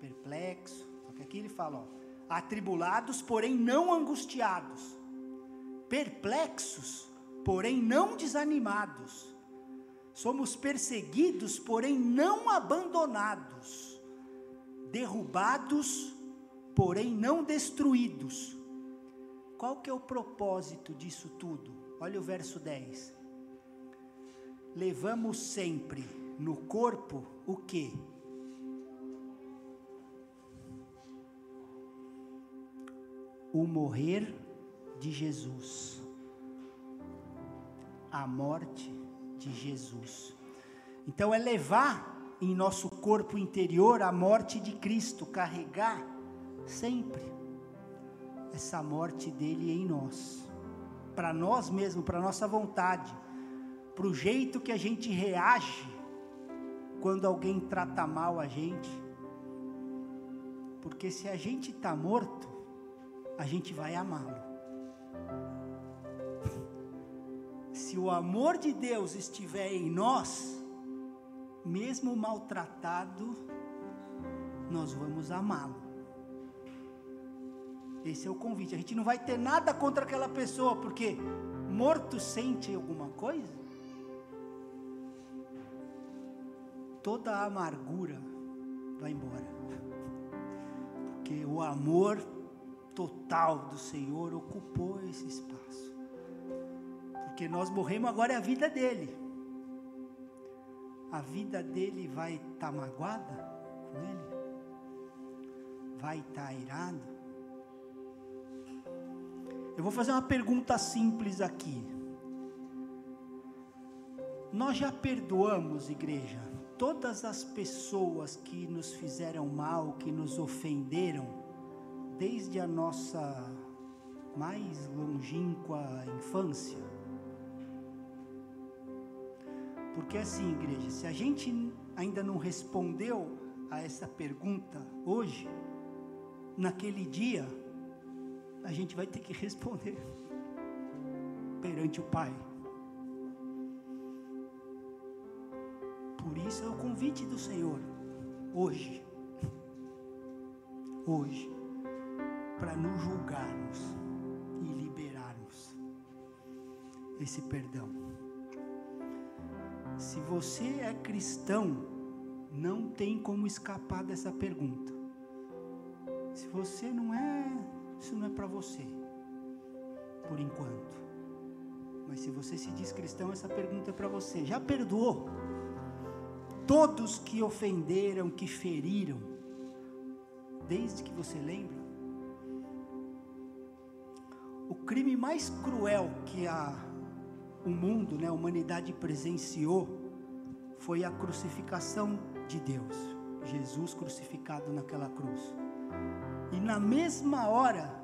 Speaker 1: perplexo. Só que aqui ele fala, ó, atribulados, porém não angustiados. Perplexos, porém não desanimados. Somos perseguidos, porém não abandonados. Derrubados, porém não destruídos. Qual que é o propósito disso tudo? Olha o verso 10. Levamos sempre no corpo o que? O morrer de Jesus. A morte de Jesus. Então é levar em nosso corpo interior a morte de Cristo, carregar sempre essa morte dele em nós, para nós mesmos, para nossa vontade, para o jeito que a gente reage quando alguém trata mal a gente. Porque se a gente está morto, a gente vai amá-lo. Se o amor de Deus estiver em nós, mesmo maltratado, nós vamos amá-lo. Esse é o convite. A gente não vai ter nada contra aquela pessoa, porque morto sente alguma coisa? Toda a amargura vai embora. Porque o amor total do Senhor ocupou esse espaço. Porque nós morremos, agora é a vida dele. A vida dele vai estar tá magoada com ele? vai estar tá irado? Eu vou fazer uma pergunta simples aqui. Nós já perdoamos, igreja, todas as pessoas que nos fizeram mal, que nos ofenderam, desde a nossa mais longínqua infância? Porque assim, igreja, se a gente ainda não respondeu a essa pergunta hoje, naquele dia, a gente vai ter que responder perante o Pai. Por isso é o convite do Senhor, hoje, hoje, para nos julgarmos e liberarmos esse perdão. Se você é cristão, não tem como escapar dessa pergunta. Se você não é, isso não é para você, por enquanto. Mas se você se diz cristão, essa pergunta é para você. Já perdoou? todos que ofenderam, que feriram, desde que você lembra. Crime mais cruel que a, o mundo, né, a humanidade presenciou, foi a crucificação de Deus. Jesus crucificado naquela cruz. E na mesma hora,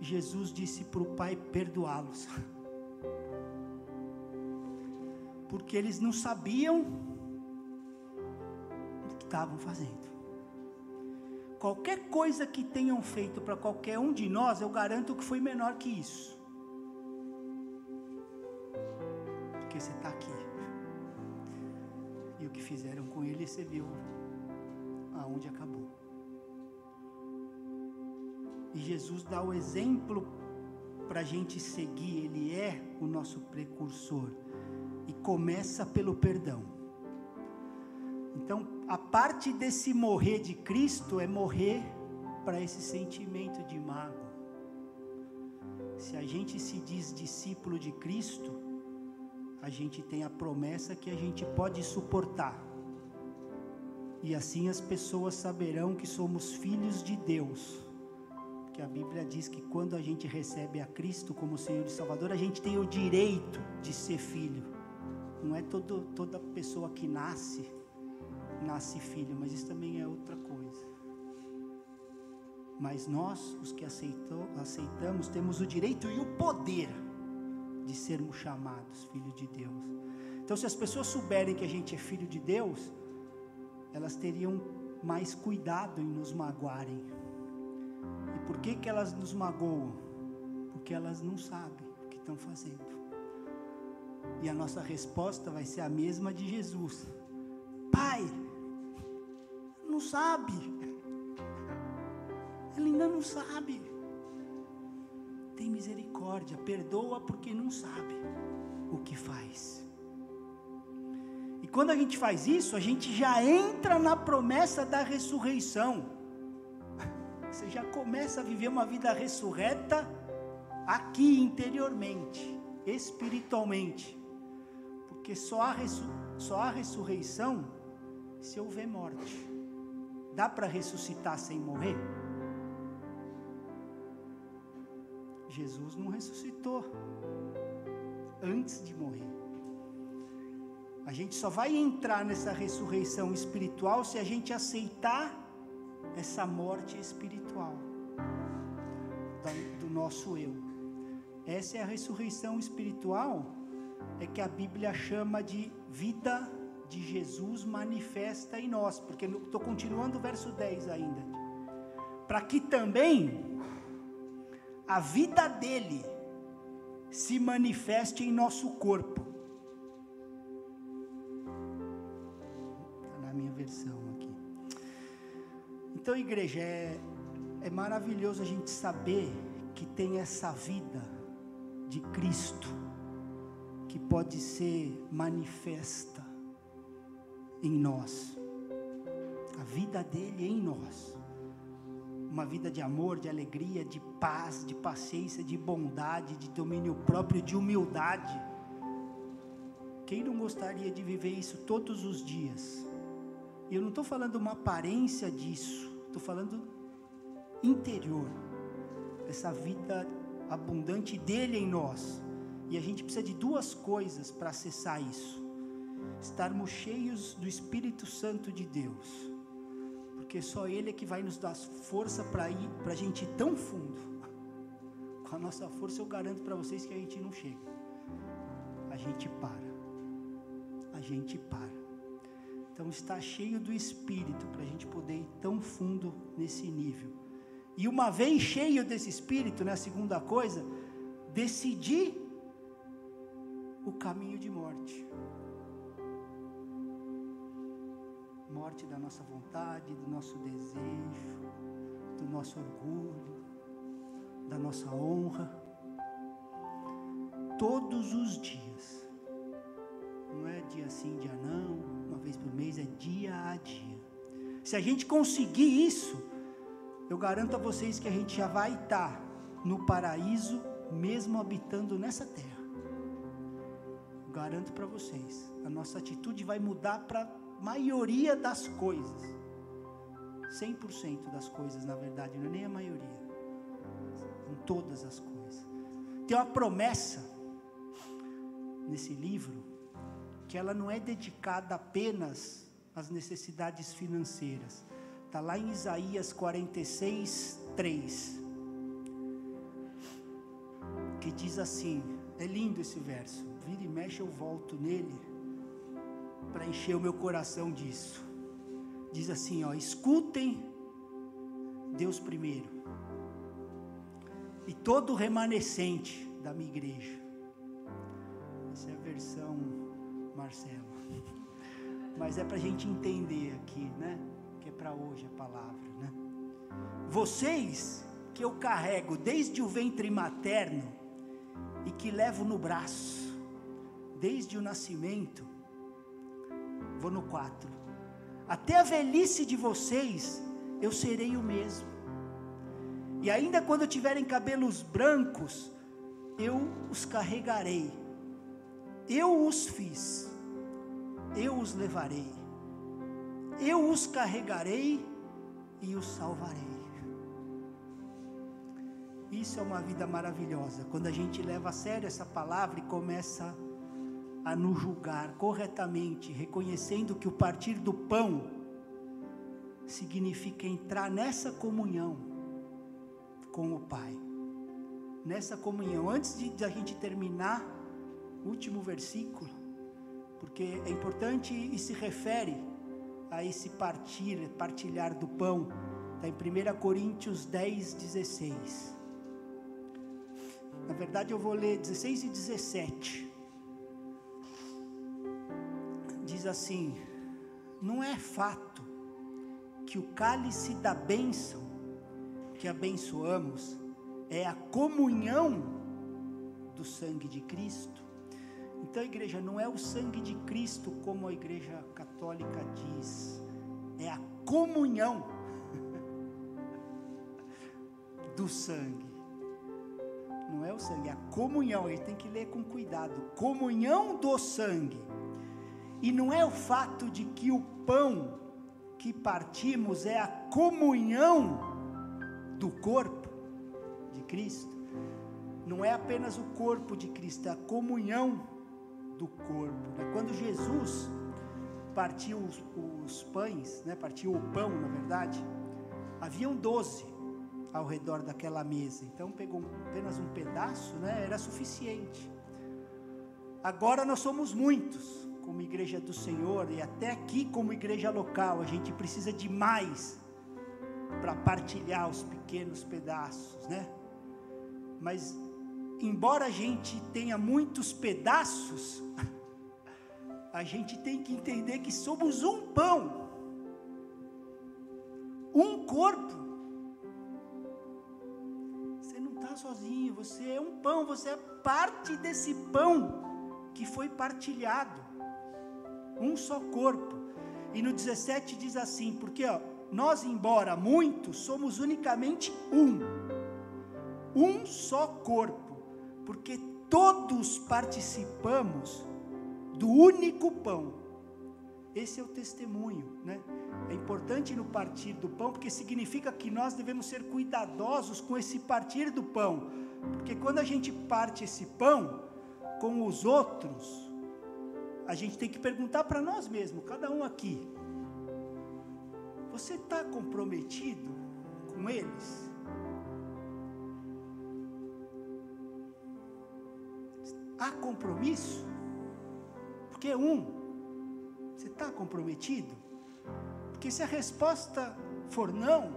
Speaker 1: Jesus disse para o Pai perdoá-los. Porque eles não sabiam estavam fazendo. Qualquer coisa que tenham feito para qualquer um de nós, eu garanto que foi menor que isso. Porque você está aqui. E o que fizeram com ele, você viu aonde acabou. E Jesus dá o exemplo para a gente seguir, Ele é o nosso precursor. E começa pelo perdão. Então, a parte desse morrer de Cristo é morrer para esse sentimento de mágoa. Se a gente se diz discípulo de Cristo, a gente tem a promessa que a gente pode suportar. E assim as pessoas saberão que somos filhos de Deus. Que a Bíblia diz que quando a gente recebe a Cristo como Senhor e Salvador, a gente tem o direito de ser filho. Não é todo, toda pessoa que nasce nasce filho, mas isso também é outra coisa. Mas nós, os que aceitou, aceitamos, temos o direito e o poder de sermos chamados filho de Deus. Então, se as pessoas souberem que a gente é filho de Deus, elas teriam mais cuidado em nos magoarem. E por que, que elas nos magoam? Porque elas não sabem o que estão fazendo. E a nossa resposta vai ser a mesma de Jesus: Pai, não sabe. Ela ainda não sabe. Tem misericórdia, perdoa porque não sabe o que faz. E quando a gente faz isso, a gente já entra na promessa da ressurreição. Você já começa a viver uma vida ressurreta aqui interiormente, espiritualmente. Porque só há, só há ressurreição se houver morte. Dá para ressuscitar sem morrer? Jesus não ressuscitou antes de morrer. A gente só vai entrar nessa ressurreição espiritual se a gente aceitar essa morte espiritual do nosso eu. Essa é a ressurreição espiritual, é que a Bíblia chama de vida de Jesus manifesta em nós, porque estou continuando o verso 10 ainda. Para que também a vida dele se manifeste em nosso corpo. Está na minha versão aqui. Então, igreja, é, é maravilhoso a gente saber que tem essa vida de Cristo que pode ser manifesta em nós. A vida dele em nós. Uma vida de amor, de alegria, de paz, de paciência, de bondade, de domínio próprio, de humildade. Quem não gostaria de viver isso todos os dias? E eu não estou falando uma aparência disso, estou falando interior, essa vida abundante dele em nós. E a gente precisa de duas coisas para acessar isso: estarmos cheios do Espírito Santo de Deus, porque só Ele é que vai nos dar força para ir, para a gente ir tão fundo. Com a nossa força, eu garanto para vocês que a gente não chega, a gente para, a gente para. Então, está cheio do Espírito para a gente poder ir tão fundo nesse nível. E uma vez cheio desse Espírito, né, a segunda coisa, decidir o caminho de morte. Morte da nossa vontade, do nosso desejo, do nosso orgulho, da nossa honra. Todos os dias. Não é dia sim, dia não, uma vez por mês, é dia a dia. Se a gente conseguir isso, eu garanto a vocês que a gente já vai estar no paraíso, mesmo habitando nessa terra. Garanto para vocês, a nossa atitude vai mudar para maioria das coisas. 100% das coisas, na verdade, não é nem a maioria. Em todas as coisas. Tem uma promessa nesse livro que ela não é dedicada apenas às necessidades financeiras. Está lá em Isaías 46, 3. Que diz assim: é lindo esse verso vira e mexe eu volto nele para encher o meu coração disso. Diz assim, ó, escutem Deus primeiro. E todo o remanescente da minha igreja. Essa é a versão Marcelo. Mas é para a gente entender aqui, né? Que é para hoje a palavra, né? Vocês que eu carrego desde o ventre materno e que levo no braço desde o nascimento. Vou no 4. Até a velhice de vocês, eu serei o mesmo. E ainda quando tiverem cabelos brancos, eu os carregarei. Eu os fiz. Eu os levarei. Eu os carregarei e os salvarei. Isso é uma vida maravilhosa. Quando a gente leva a sério essa palavra e começa a a nos julgar corretamente, reconhecendo que o partir do pão significa entrar nessa comunhão com o Pai. Nessa comunhão, antes de, de a gente terminar último versículo, porque é importante e se refere a esse partir, partilhar do pão, está em 1 Coríntios 10, 16. Na verdade, eu vou ler 16 e 17 diz assim: não é fato que o cálice da bênção que abençoamos é a comunhão do sangue de Cristo. Então, igreja, não é o sangue de Cristo como a igreja católica diz, é a comunhão do sangue. Não é o sangue, é a comunhão. Ele tem que ler com cuidado. Comunhão do sangue e não é o fato de que o pão que partimos é a comunhão do corpo de Cristo. Não é apenas o corpo de Cristo, é a comunhão do corpo. Né? Quando Jesus partiu os, os pães, né? partiu o pão, na verdade, haviam doze ao redor daquela mesa. Então pegou apenas um pedaço, né? era suficiente. Agora nós somos muitos como igreja do Senhor e até aqui como igreja local, a gente precisa de mais para partilhar os pequenos pedaços, né? Mas embora a gente tenha muitos pedaços, a gente tem que entender que somos um pão, um corpo. Você não está sozinho, você é um pão, você é parte desse pão que foi partilhado um só corpo. E no 17 diz assim: porque ó, nós, embora muitos, somos unicamente um, um só corpo, porque todos participamos do único pão. Esse é o testemunho, né? É importante no partir do pão, porque significa que nós devemos ser cuidadosos com esse partir do pão. Porque quando a gente parte esse pão com os outros, a gente tem que perguntar para nós mesmos, cada um aqui: você está comprometido com eles? Há compromisso? Porque um você está comprometido? Porque se a resposta for não,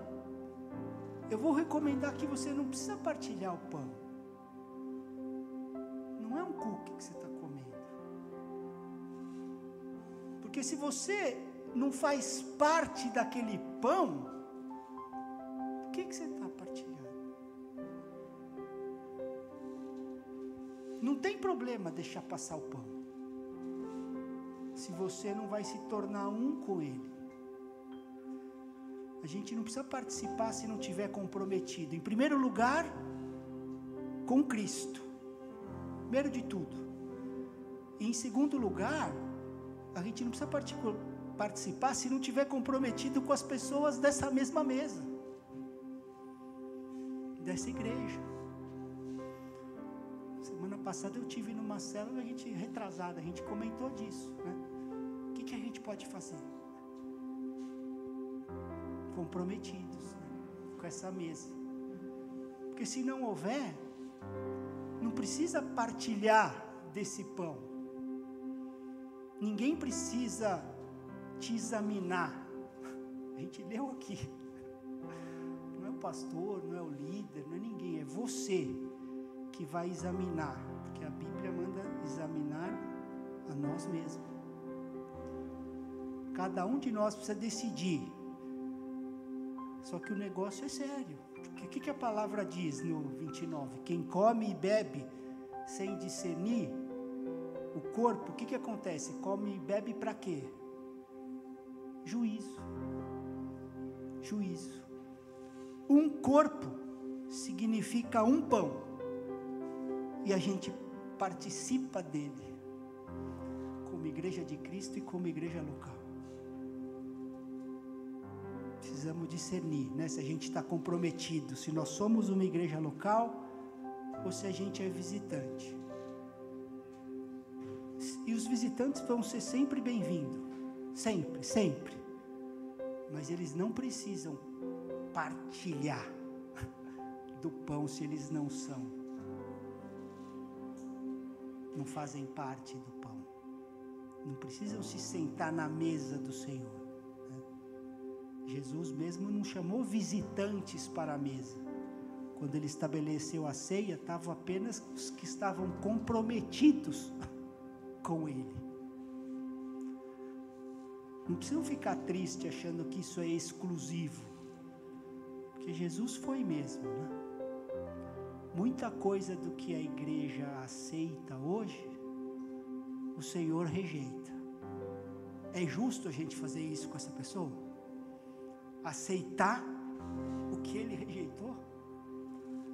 Speaker 1: eu vou recomendar que você não precisa partilhar o pão. Não é um cookie que você está Porque se você não faz parte daquele pão, o que, que você está partilhando? Não tem problema deixar passar o pão se você não vai se tornar um com Ele. A gente não precisa participar se não tiver comprometido. Em primeiro lugar, com Cristo. Primeiro de tudo. E em segundo lugar, a gente não precisa participar se não tiver comprometido com as pessoas dessa mesma mesa, dessa igreja. Semana passada eu tive numa célula, a gente retrasada, a gente comentou disso, né? que a gente pode fazer? Comprometidos né, com essa mesa. Porque se não houver, não precisa partilhar desse pão. Ninguém precisa te examinar. A gente leu aqui. Não é o pastor, não é o líder, não é ninguém, é você que vai examinar. Porque a Bíblia manda examinar a nós mesmos. Cada um de nós precisa decidir. Só que o negócio é sério. O que, que a palavra diz no 29? Quem come e bebe sem discernir o corpo, o que, que acontece? Come e bebe para quê? Juízo. Juízo. Um corpo significa um pão. E a gente participa dele como igreja de Cristo e como igreja local precisamos discernir, né? Se a gente está comprometido, se nós somos uma igreja local ou se a gente é visitante. E os visitantes vão ser sempre bem-vindos, sempre, sempre. Mas eles não precisam partilhar do pão se eles não são. Não fazem parte do pão. Não precisam se sentar na mesa do Senhor. Jesus mesmo não chamou visitantes para a mesa. Quando ele estabeleceu a ceia, estavam apenas os que estavam comprometidos com ele. Não precisam ficar tristes achando que isso é exclusivo. Porque Jesus foi mesmo, né? Muita coisa do que a igreja aceita hoje, o Senhor rejeita. É justo a gente fazer isso com essa pessoa? aceitar o que ele rejeitou,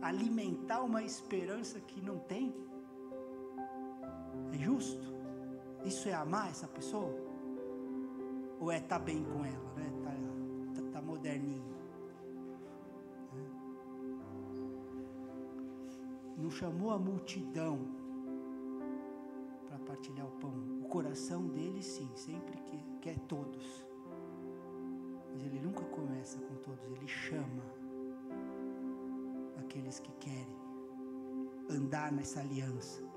Speaker 1: alimentar uma esperança que não tem, é justo? Isso é amar essa pessoa? Ou é estar tá bem com ela, né? Tá, tá, tá moderninho. Né? Não chamou a multidão para partilhar o pão. O coração dele, sim, sempre que quer todos. Mas ele nunca começa com todos, ele chama aqueles que querem andar nessa aliança.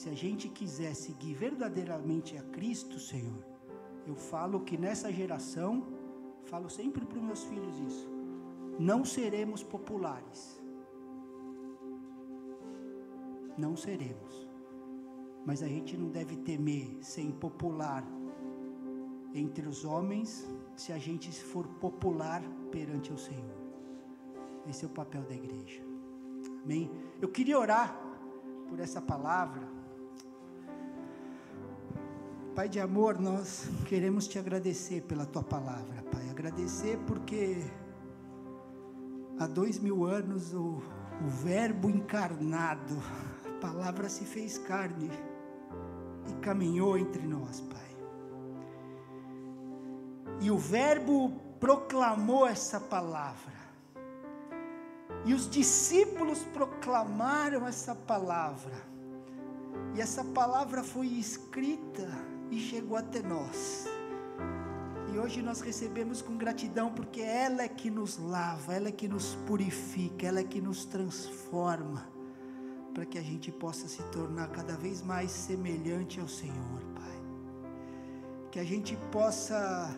Speaker 1: Se a gente quiser seguir verdadeiramente a Cristo, Senhor, eu falo que nessa geração, falo sempre para os meus filhos isso, não seremos populares. Não seremos. Mas a gente não deve temer ser impopular entre os homens se a gente for popular perante o Senhor. Esse é o papel da igreja. Amém? Eu queria orar por essa palavra. Pai de amor, nós queremos te agradecer pela tua palavra, Pai. Agradecer porque há dois mil anos o, o Verbo encarnado, a palavra se fez carne e caminhou entre nós, Pai. E o Verbo proclamou essa palavra. E os discípulos proclamaram essa palavra. E essa palavra foi escrita e chegou até nós. E hoje nós recebemos com gratidão, porque ela é que nos lava, ela é que nos purifica, ela é que nos transforma, para que a gente possa se tornar cada vez mais semelhante ao Senhor, Pai. Que a gente possa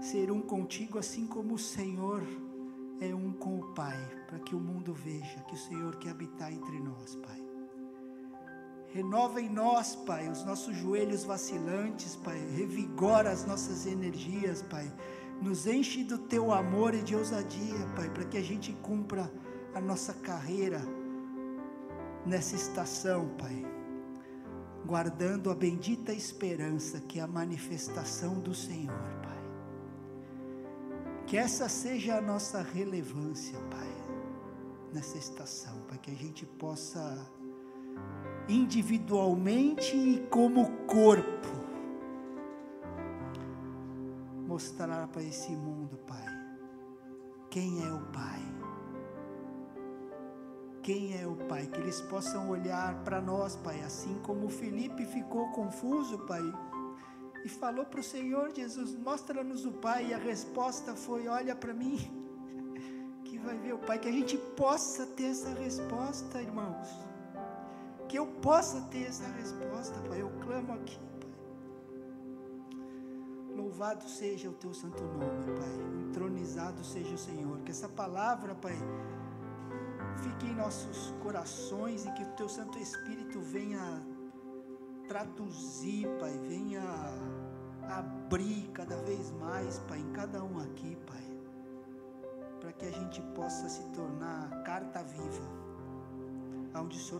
Speaker 1: ser um contigo, assim como o Senhor é um com o Pai, para que o mundo veja que o Senhor quer habitar entre nós, Pai. Renova em nós, Pai, os nossos joelhos vacilantes, Pai. Revigora as nossas energias, Pai. Nos enche do teu amor e de ousadia, Pai, para que a gente cumpra a nossa carreira nessa estação, Pai. Guardando a bendita esperança que é a manifestação do Senhor, Pai. Que essa seja a nossa relevância, Pai, nessa estação, para que a gente possa individualmente e como corpo, mostrar para esse mundo, Pai, quem é o Pai. Quem é o Pai? Que eles possam olhar para nós, Pai, assim como Felipe ficou confuso, Pai, e falou para o Senhor Jesus: Mostra-nos o Pai, e a resposta foi: Olha para mim, que vai ver o Pai. Que a gente possa ter essa resposta, irmãos que eu possa ter essa resposta, Pai. Eu clamo aqui, Pai. Louvado seja o teu santo nome, Pai. Entronizado seja o Senhor. Que essa palavra, Pai, fique em nossos corações e que o teu Santo Espírito venha traduzir, Pai, venha abrir cada vez mais, Pai, em cada um aqui, Pai, para que a gente possa se tornar carta viva, onde o Senhor